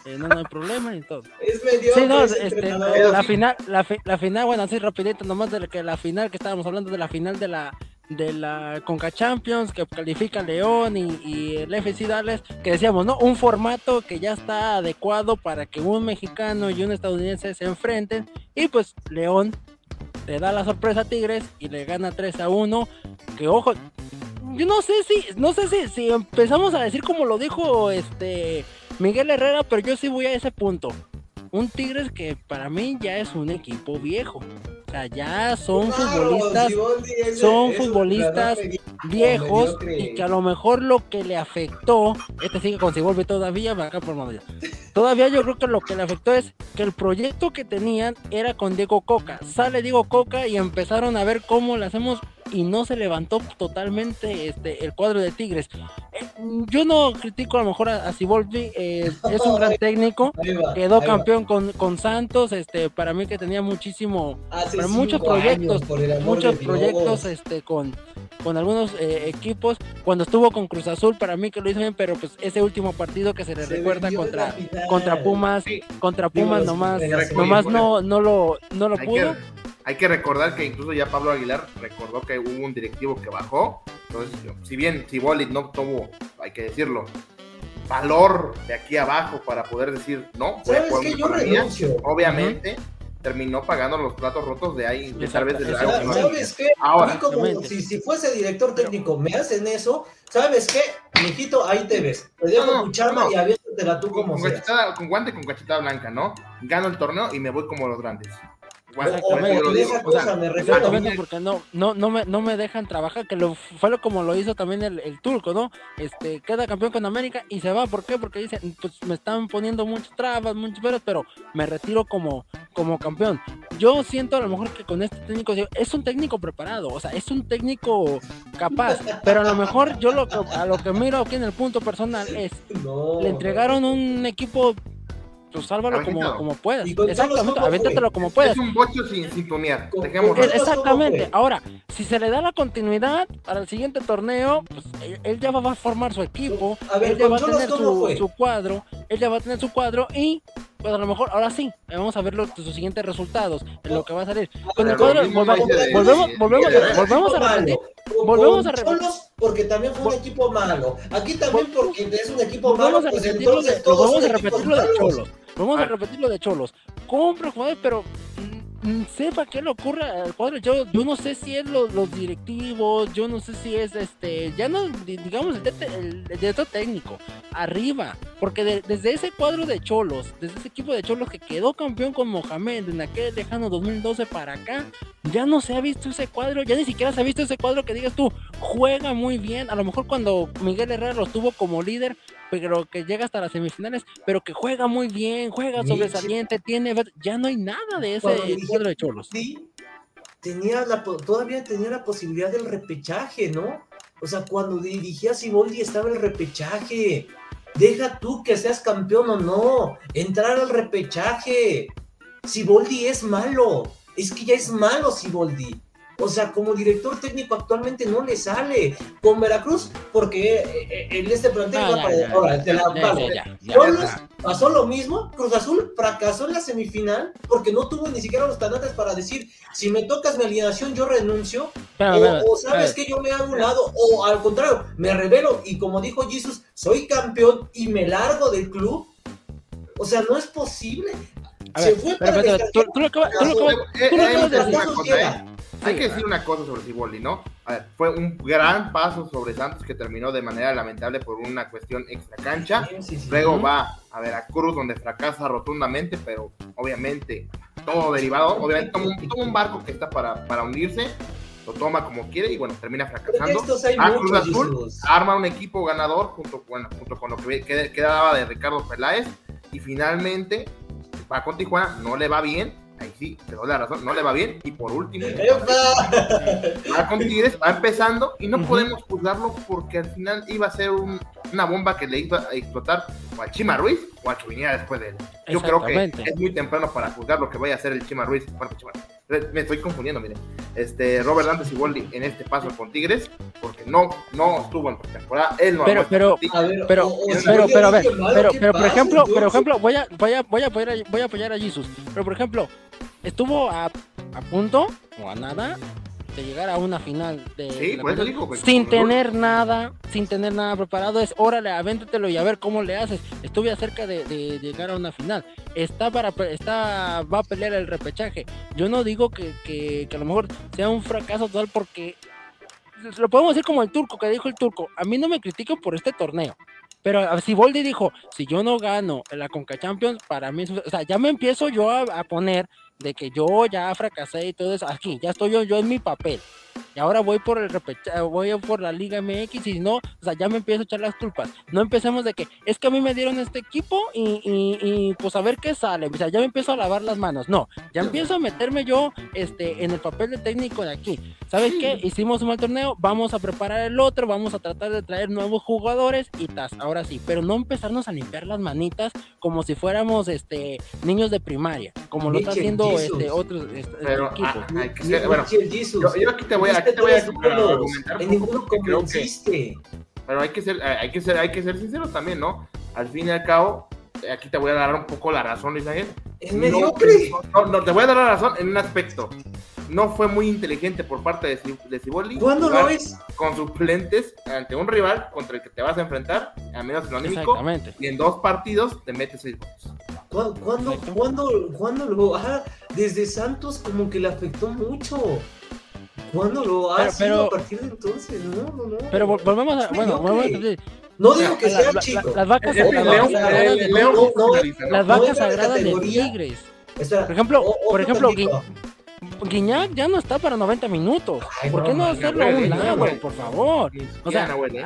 Eh, no, no, hay problema y todo. Es medio. Sí, no, este, la final, la, la, final, bueno, así rapidito, nomás de que la final que estábamos hablando de la final de la de la Conca Champions que califica León y, y, el FC Dallas que decíamos no un formato que ya está adecuado para que un mexicano y un estadounidense se enfrenten y pues León le da la sorpresa a Tigres y le gana 3 a 1 que ojo yo no sé si no sé si, si empezamos a decir como lo dijo este Miguel Herrera pero yo sí voy a ese punto un Tigres que para mí ya es un equipo viejo. Sea, ya son claro, futbolistas, si son futbolistas viejos y que a lo mejor lo que le afectó, este sigue con Siboldi todavía, acá por Madrid. Todavía yo creo que lo que le afectó es que el proyecto que tenían era con Diego Coca. Sale Diego Coca y empezaron a ver cómo le hacemos y no se levantó totalmente este el cuadro de Tigres. Eh, yo no critico a lo mejor a, a Ciboldi, eh, es un gran técnico, va, quedó campeón con, con, Santos, este para mí que tenía muchísimo, Muchos proyectos, muchos proyectos este con con algunos eh, equipos, cuando estuvo con Cruz Azul, para mí que lo hizo bien, pero pues ese último partido que se le se recuerda contra, contra Pumas, sí. contra Pumas Digo, nomás, nomás no, no lo, no lo hay pudo. Que, hay que recordar que incluso ya Pablo Aguilar recordó que hubo un directivo que bajó, entonces si bien Cibolit no tuvo, hay que decirlo, valor de aquí abajo para poder decir no, ¿Sabes que yo renuncio? obviamente. Uh -huh terminó pagando los platos rotos de ahí, de tal vez de ¿Sabes, algo ¿Sabes qué? Ahora, a mí como si, si, fuese director técnico me hacen eso, ¿sabes qué? Mijito, ahí te ves. Te dejo no, tu no. y aviéntatela tú como con, seas. cachetada, con guante con cachetada blanca, ¿no? Gano el torneo y me voy como los grandes. Exactamente, porque no, no, no, me, no me dejan trabajar, que lo, fue lo, como lo hizo también el, el, turco, ¿no? Este, queda campeón con América y se va, ¿por qué? Porque dicen, pues me están poniendo muchas trabas, muchos peros, pero me retiro como, como campeón. Yo siento a lo mejor que con este técnico, es un técnico preparado, o sea, es un técnico capaz, pero a lo mejor yo lo que, a lo que miro aquí en el punto personal es, no, le entregaron un equipo pues sálvalo como, como puedas. Exactamente, avéntatelo como puedas. Es un bocho sin, sin tunear. Exactamente. Ahora, si se le da la continuidad para el siguiente torneo, pues él, él ya va a formar su equipo, a ver, él ya va a tener su, su, cuadro, él ya va a tener su cuadro y pues a lo mejor ahora sí, vamos a ver los, sus siguientes resultados, en lo que va a salir. Con el cuadro, volvemos, volvemos, volvemos, volvemos a repetir. Volvemos a repetir. porque también fue un equipo malo. Aquí también porque es un equipo malo. Vamos a repetirlo de, vamos a repetirlo de Cholos. Vamos a repetir lo de Cholos. Compra jugadores, pero mm, sepa qué le ocurre al cuadro. Yo, yo no sé si es los, los, directivos, yo no sé si es este, ya no, digamos, el, el, el director técnico, arriba. Porque de, desde ese cuadro de Cholos, desde ese equipo de Cholos que quedó campeón con Mohamed en aquel lejano 2012 para acá, ya no se ha visto ese cuadro, ya ni siquiera se ha visto ese cuadro que digas tú, juega muy bien. A lo mejor cuando Miguel Herrera lo tuvo como líder, pero que llega hasta las semifinales, pero que juega muy bien, juega sobresaliente, tiene, ya no hay nada de ese cuadro de Cholos. Sí, tenía la, todavía tenía la posibilidad del repechaje, ¿no? O sea, cuando dirigía a Siboldi estaba el repechaje. Deja tú que seas campeón o no, entrar al repechaje. Siboldi es malo, es que ya es malo Siboldi. O sea, como director técnico actualmente no le sale. Con Veracruz, porque en este plantel va para pasó lo mismo. Cruz Azul fracasó en la semifinal porque no tuvo ni siquiera los tanates para decir, si me tocas mi alineación, yo renuncio. O, o sabes que yo me hago un lado, o al contrario, me revelo y como dijo Jesus, soy campeón y me largo del club. O sea, no es posible. A Se ver, fue pero, para pero, descartar- tú, tú lo acabas, tú lo acabas- tú lo acabas de hay que decir decir. una cosa, ¿eh? Hay que decir una cosa sobre Siboldi, ¿no? A ver, fue un gran paso sobre Santos que terminó de manera lamentable por una cuestión extra cancha. Sí, sí, sí. Luego va a Veracruz donde fracasa rotundamente, pero obviamente todo derivado, obviamente toma un, toma un barco que está para, para hundirse, lo toma como quiere y bueno, termina fracasando. Ah, Cruz muchos, Azul arma un equipo ganador junto, bueno, junto con lo que qued- quedaba de Ricardo Peláez y finalmente va con Tijuana, no le va bien, ahí sí, te doy la razón, no le va bien y por último ¡Epa! va con Tigres, va empezando y no podemos juzgarlo porque al final iba a ser un- una bomba que le iba a explotar o al Chima Ruiz o al que viniera después de él. Yo creo que es muy temprano para juzgar lo que vaya a hacer el Chima Ruiz. Bueno, Chima- me estoy confundiendo, miren. Este, Robert Dantes y Waldi en este paso con Tigres, porque no, no estuvo en temporada, él no Pero, pero, A ver, pero, o- o si pero, pero, a ver, pero, ¿qué pero, por ejemplo, por ejemplo, voy a, voy a, voy a apoyar a, voy a apoyar a Jesus. Pero, por ejemplo, estuvo a, a punto o a nada de llegar a una final de Sí, Copa- digo, pues, sin tener nada, sin tener nada preparado, es órale, avéntatelo y a ver cómo le haces. Estuve cerca de, de llegar a una final. Está para está va a pelear el repechaje. Yo no digo que, que, que a lo mejor sea un fracaso total porque lo podemos decir como el turco que dijo el turco. A mí no me critico por este torneo. Pero si Boldi dijo, si yo no gano la Conca Champions, para mí, o sea, ya me empiezo yo a, a poner de que yo ya fracasé y todo eso. Aquí, ya estoy yo, yo en mi papel. Y ahora voy por el repecha- voy por la Liga MX y no, o sea, ya me empiezo a echar las culpas. No empecemos de que es que a mí me dieron este equipo y, y- y, pues a ver qué sale. O sea, ya me empiezo a lavar las manos. No, ya empiezo a meterme yo este, en el papel de técnico de aquí. ¿Sabes qué? Hicimos un mal torneo, vamos a preparar el otro, vamos a tratar de traer nuevos jugadores y tas, ahora sí, pero no empezarnos a limpiar las manitas como si fuéramos este niños de primaria, como lo está haciendo Jesus. este otros este, Pero equipos. ah, Mira, ser, bueno, yo aquí te voy a, aquí te voy a En ninguno convenciste. pero hay que ser, hay que ser, hay que ser sinceros también, ¿no? Al fin y al cabo, aquí te voy a dar un poco la razón, Luis Ángel. Es mediocre. No, no, te voy a dar la razón en un aspecto. No fue muy inteligente por parte de, de Ciboldi ¿Cuándo lo es? con suplentes ante un rival contra el que te vas a enfrentar, a menos en lo anímico, Exactamente. y en dos partidos te metes seis goles. ¿Cuándo, cuándo, cuándo, cuándo lo.? Ah, desde Santos como que le afectó mucho. ¿Cuándo lo ha Pero- sido a partir de entonces? No, no, no. Pero vol- volvemos a, bueno, volvemos a decir, No digo que la- sea la- chico. la- las vacas, sagradas las vacas sagradas de. Tigres. Espera, Por ejemplo, por ejemplo. Guiñac ya no está para 90 minutos. Ay, ¿Por no, qué no hacerlo a un lado, por favor? O sea, ¿eh?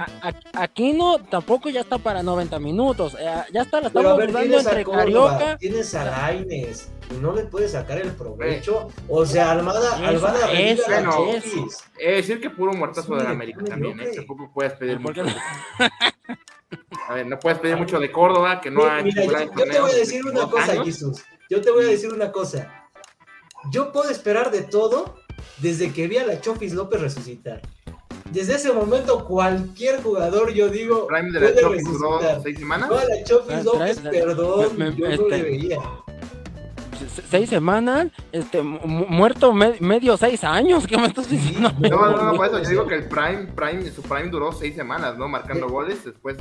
aquí no, tampoco ya está para 90 minutos. Eh, ya está, la estamos ver, dudando entre Córdoba, Carioca. tienes a Lainez y no le puedes sacar el provecho. O sea, Almada, Eso, Almada revive eso, a la bueno. Chofis. Es decir, que puro muertazo Sí, de la América es también, ¿eh? Tampoco puedes pedir ¿Por qué mucho. A ver, no puedes pedir mucho de Córdoba, que no ha Mira, yo, yo te voy a decir una cosa. Jesús. Yo te voy a decir una cosa. Yo puedo esperar de todo desde que vi a la Chofis López resucitar. Desde ese momento, cualquier jugador, yo digo, Prime de la puede Chofis duró seis semanas. No, la Chofis Trae- López, perdón, me- me- yo no este- le veía. Se- Seis semanas, este, mu- muerto me- medio seis años. ¿Qué me estás diciendo? No, no, no, por eso yo digo que el Prime, Prime, su Prime duró seis semanas, ¿no? Marcando goles, después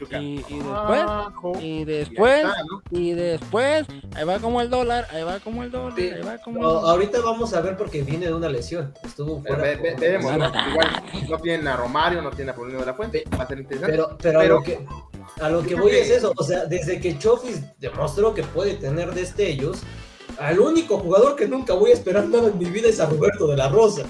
Pachuca. Y, y después, y después, está, ¿no? y después, ahí va como el dólar, ahí va como el dólar, Sí. ahí va como el dólar. ahorita vamos a ver porque viene de una lesión. Estuvo Pero fuera. ve- ve- por- veremos, ¿no? Igual no tienen a Romario, no tienen a Paulino de la Fuente, va a ser interesante. Pero, pero, a Pero- lo que, a lo que voy es eso. O sea, desde que Chofis demostró que puede tener destellos, al único jugador que nunca voy a esperar nada en mi vida es a Roberto de la Rosa.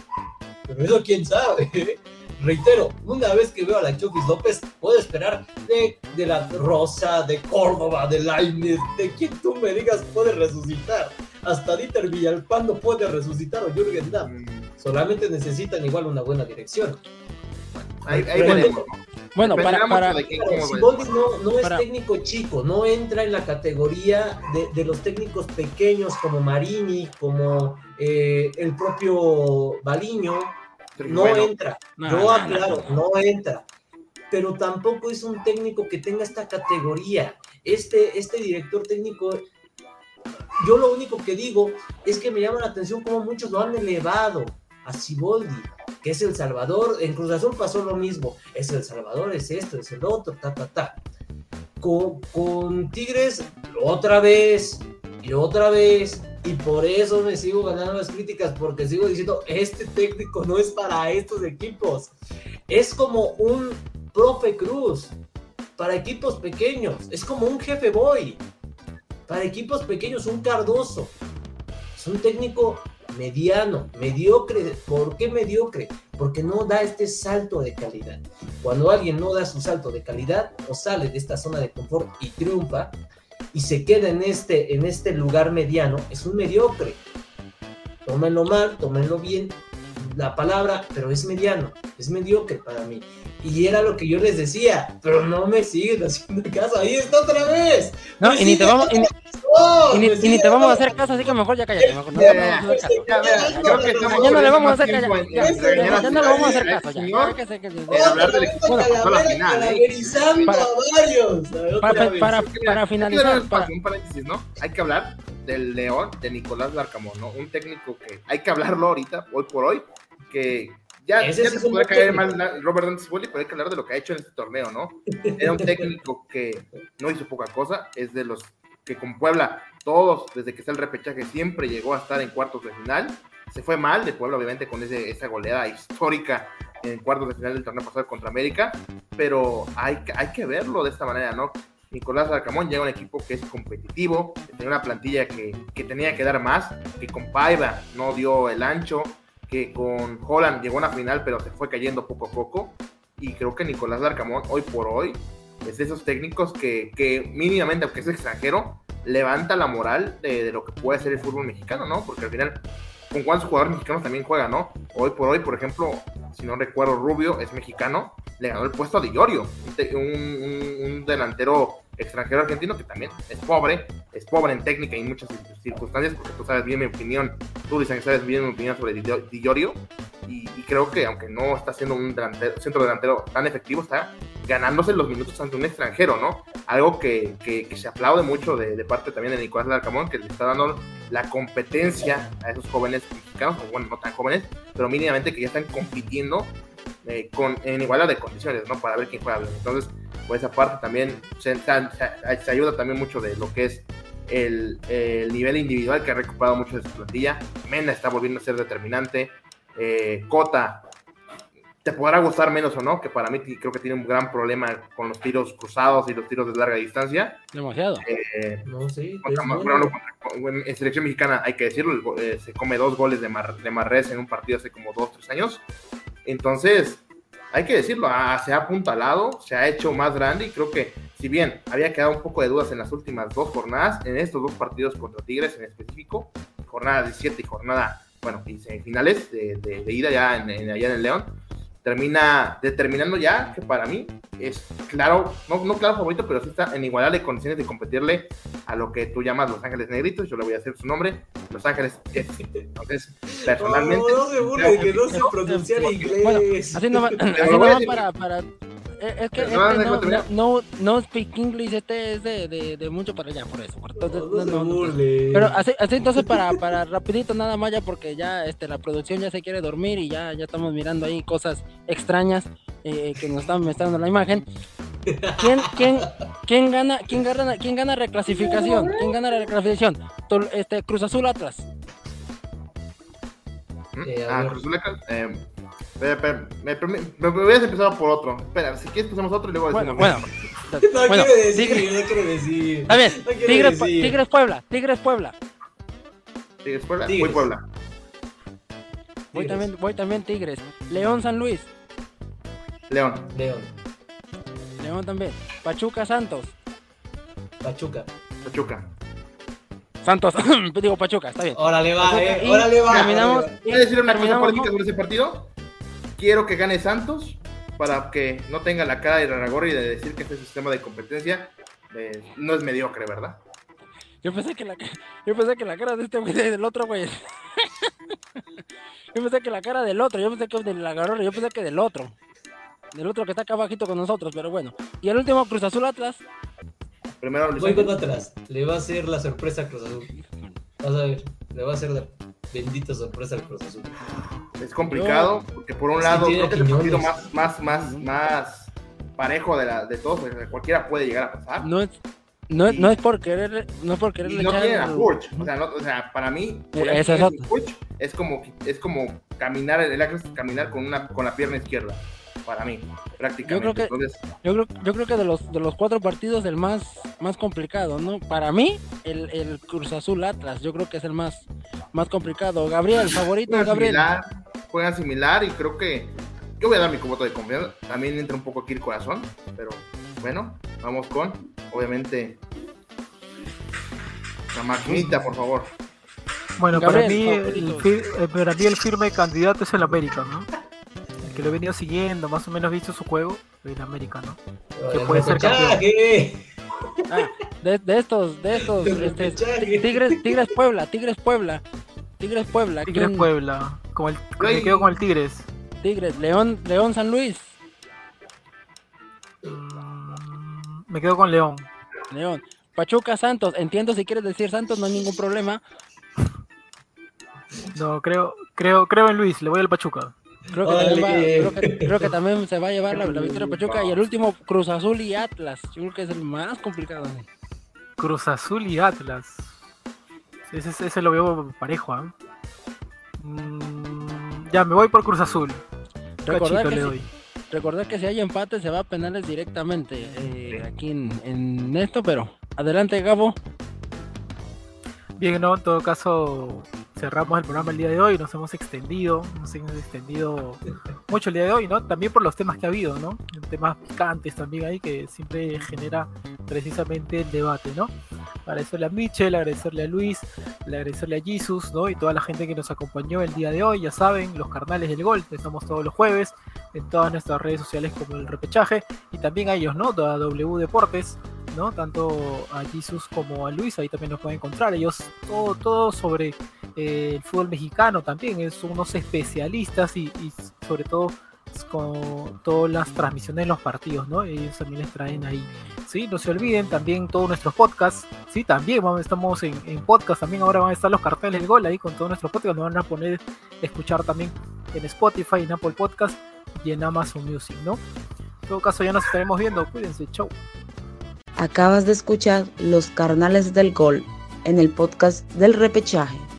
Pero eso quién sabe. Reitero, una vez que veo a la Chofis López, puedo esperar de, de la Rosa, de Córdoba, de Lainez, de quien tú me digas puede resucitar. Hasta Dieter Villalpando puede resucitar o Jürgen Damm. Mm, Solamente necesitan igual una buena dirección. Ahí, ahí Bueno, veremos. Bueno, Dependerá para, para, de Siboldi no, no es Para- técnico chico, no entra en la categoría de, de los técnicos pequeños como Marini, como eh, el propio Baliño, no Bueno, entra. No, Yo no, aclaro, no entra. Pero tampoco es un técnico que tenga esta categoría. este, este director técnico, yo lo único que digo es que me llama la atención cómo muchos lo han elevado a Ciboldi, que es El Salvador, en Cruz Azul pasó lo mismo, es El Salvador, es esto, es el otro, ta, ta, ta. Con, con Tigres, otra vez, y otra vez, y por eso me sigo ganando las críticas, porque sigo diciendo, este técnico no es para estos equipos. Es como un profe Cruz para equipos pequeños. Es como un jefe boy para equipos pequeños, un Cardoso. Es un técnico mediano, mediocre. ¿Por qué mediocre? Porque no da este salto de calidad. Cuando alguien no da su salto de calidad o sale de esta zona de confort y triunfa, y se queda en este, en este lugar mediano, es un mediocre. Tómenlo mal, tómenlo bien, la palabra, pero es mediano, es mediocre para mí. Y era lo que yo les decía, pero no me siguen haciendo caso. Ahí está otra vez. No, y ni te vamos, y ni, y ni, y ni te vamos a hacer caso, así que mejor ya cállate. Mejor, no, no, no, no, caso. Ya, no le vamos a hacer caso. Ya, no le vamos a hacer caso. Ya, Para- Para, para, finalizar, para, un paréntesis, ¿no? Hay que hablar del León, de Nicolás Larcamón, ¿no? Un técnico que hay que hablarlo ahorita, hoy por hoy, que ya, ya sí te buen caer mal Robert Dantes pero hay que hablar de lo que ha hecho en este torneo, ¿no? Era un técnico que no hizo poca cosa, es de los que con Puebla, todos, desde que está el repechaje, siempre llegó a estar en cuartos de final. Se fue mal de Puebla, obviamente, con ese, esa goleada histórica en cuartos de final del torneo pasado contra América, pero hay, que- hay que verlo de esta manera, ¿no? Nicolás Arcamón llega a un equipo que es competitivo, que tenía una plantilla que, que tenía que dar más, que con Paiva no dio el ancho, que con Holland llegó a una final, pero se fue cayendo poco a poco. Y creo que Nicolás Larcamón, hoy por hoy, es de esos técnicos que, que mínimamente, aunque es extranjero, levanta la moral de, de lo que puede ser el fútbol mexicano, ¿no? Porque al final, con cuántos jugadores mexicanos también juega, ¿no? Hoy por hoy, por ejemplo, si no recuerdo, Rubio es mexicano, le ganó el puesto a Di Llorio, un, te- un- un- un delantero extranjero argentino que también es pobre, es pobre en técnica y en muchas cir- circunstancias, porque tú sabes bien mi opinión, tú dicen que sabes bien mi opinión sobre Di y, creo que aunque no está siendo un delantero- centro delantero tan efectivo, está ganándose los minutos ante un extranjero, ¿no? Algo que se aplaude mucho de, de parte también de Nicolás Larcamón, que le está dando la competencia a esos jóvenes mexicanos, o bueno, no tan jóvenes, pero mínimamente que ya están compitiendo eh, con, en igualdad de condiciones, ¿no? Para ver quién juega bien. Entonces, por esa parte también se ayuda también mucho de lo que es el, el nivel individual que ha recuperado mucho de su plantilla. Mena está volviendo a ser determinante. Eh, Cota, te podrá gustar menos o no, que para mí creo que tiene un gran problema con los tiros cruzados y los tiros de larga distancia. demasiado. Eh, No, sí. contra- bueno, bueno. no, contra- en selección mexicana hay que decirlo, eh, se come dos goles de, Mar, de Marrés en un partido hace como dos, tres años. Entonces, hay que decirlo, ah, se ha apuntalado, se ha hecho más grande y creo que si bien había quedado un poco de dudas en las últimas dos jornadas, en estos dos partidos contra Tigres en específico, jornada 17 y jornada, bueno, y semifinales de, de, de ida ya en, en- allá en el León, termina determinando ya que para mí es claro, no, no claro favorito, pero sí está en igualdad de condiciones de competirle a lo que tú llamas Los Ángeles Negritos, yo le voy a hacer su nombre, Los Ángeles. Entonces, personalmente, No, no se burle de que no se inglés. así decir. para, para es que, es que No, no, déjame no, no, no speak English, este es de, de, de mucho para allá, por eso. entonces, No, no. Pero así, así entonces para, para rapidito nada más ya porque ya este la producción ya se quiere dormir y ya, ya estamos mirando ahí cosas extrañas eh, que nos están mostrando la imagen. ¿Quién, quién, quién gana, quién gana, quién gana reclasificación? ¿Quién gana la reclasificación? Este Cruz Azul Atlas. Eh, ah. Cruz Azul, eh, espera, espera, me, permi- me, me hubieras empezado por otro. Espera, si quieres pasamos a otro y luego Bueno, decimos. bueno. No bueno, quiere decir, Tigres- no decir. Está bien. No Tigres, decir. Tigres Puebla, Tigres Puebla. Tigres Puebla, Tigres. voy Puebla. Voy también, voy también Tigres. León San Luis. León, León, León también. Pachuca Santos. Pachuca. Pachuca. Santos, digo Pachuca, está bien. Órale va, Pachuca, eh. Órale va. Terminamos. decir una cosa terminamos, política ¿no? sobre ese partido. Quiero que gane Santos para que no tenga la cara de Raragorri de decir que este sistema de competencia eh, no es mediocre, ¿verdad? Yo pensé que la, yo pensé que la cara de este güey del otro güey. Yo pensé que la cara del otro, yo pensé que de la garora, yo pensé que del otro. Del otro que está acá abajito con nosotros, pero bueno. Y el último Cruz Azul Atlas. Primero Voy con atrás. Le va a hacer la sorpresa a Cruz Azul. Vas a ver. Le va a hacer la bendita sorpresa al Cruz Azul. Es complicado, porque por un lado creo que es el partido más, más, más, más parejo de, la, de todos, cualquiera puede llegar a pasar. No es, no, es- no es por querer, no es por Y quererle no tienen a el- Furch. O sea, no- o sea, para mí, Eh, es otra. Furch es como, es como caminar, el es caminar con, una, con la pierna izquierda. Para mí, prácticamente. Yo creo que- Entonces, Yo creo, yo creo que de los, de los cuatro partidos el más, más complicado, ¿no? Para mí, el, el Cruz Azul Atlas, yo creo que es el más, más complicado. Gabriel, favorito, juegan Gabriel. similar, juegan similar y creo que yo voy a dar mi voto de confianza. También entra un poco aquí el corazón, pero bueno, vamos con, obviamente, la maquinita, por favor. Bueno, Gabriel, para, mí, el, eh, para mí el firme candidato es el América, ¿no? Que lo he venido siguiendo, más o menos visto su juego, el América, ¿no? Que puede ser repechaje. Ah, de, de estos, de estos, este. Tigres, Tigres Puebla, Tigres Puebla, Tigres Puebla, Tigres ¿quién? Puebla, como el, me quedo con el Tigres. Tigres, León, León San Luis, Mm, me quedo con León. León, Pachuca Santos, entiendo si quieres decir Santos, no hay ningún problema. No, creo, creo, creo en Luis, le voy al Pachuca. Creo que, también, va- creo, que, creo que también se va a llevar la, la victoria de Pachuca y el último Cruz Azul y Atlas. Yo creo que es el más complicado. ¿no? Cruz Azul y Atlas. Ese, ese lo veo parejo. Mm, ya, me voy por Cruz Azul. Recordar que, le si, recordar que si hay empate se va a penales directamente eh, aquí en, en esto, pero adelante Gabo. Bien, ¿no? En todo caso, cerramos el programa el día de hoy. Nos hemos extendido, nos hemos extendido mucho el día de hoy, ¿no? También por los temas que ha habido, ¿no? Temas picantes también ahí que siempre genera precisamente el debate, ¿no? Agradecerle a Michel, agradecerle a Luis, agradecerle a Jesus, ¿no? Y toda la gente que nos acompañó el día de hoy. Ya saben, los carnales del gol, estamos todos los jueves en todas nuestras redes sociales como el repechaje y también a ellos, ¿no? A W Deportes, ¿no? Tanto a Jesus como a Luis, ahí también nos pueden encontrar. Ellos todo, todo sobre eh, el fútbol mexicano también, son unos especialistas y, sobre todo con todas las transmisiones de los partidos, ¿no? Ellos también les traen ahí. Sí, no se olviden también todos nuestros podcasts, sí, también vamos, estamos en, en podcast, también ahora van a estar los carteles del gol ahí con todos nuestros podcasts, nos van a poner escuchar también en Spotify, en Apple Podcast y en Amazon Music, ¿no? En todo caso ya nos estaremos viendo, cuídense, chau. Acabas de escuchar Los Carnales del Gol en el podcast del repechaje.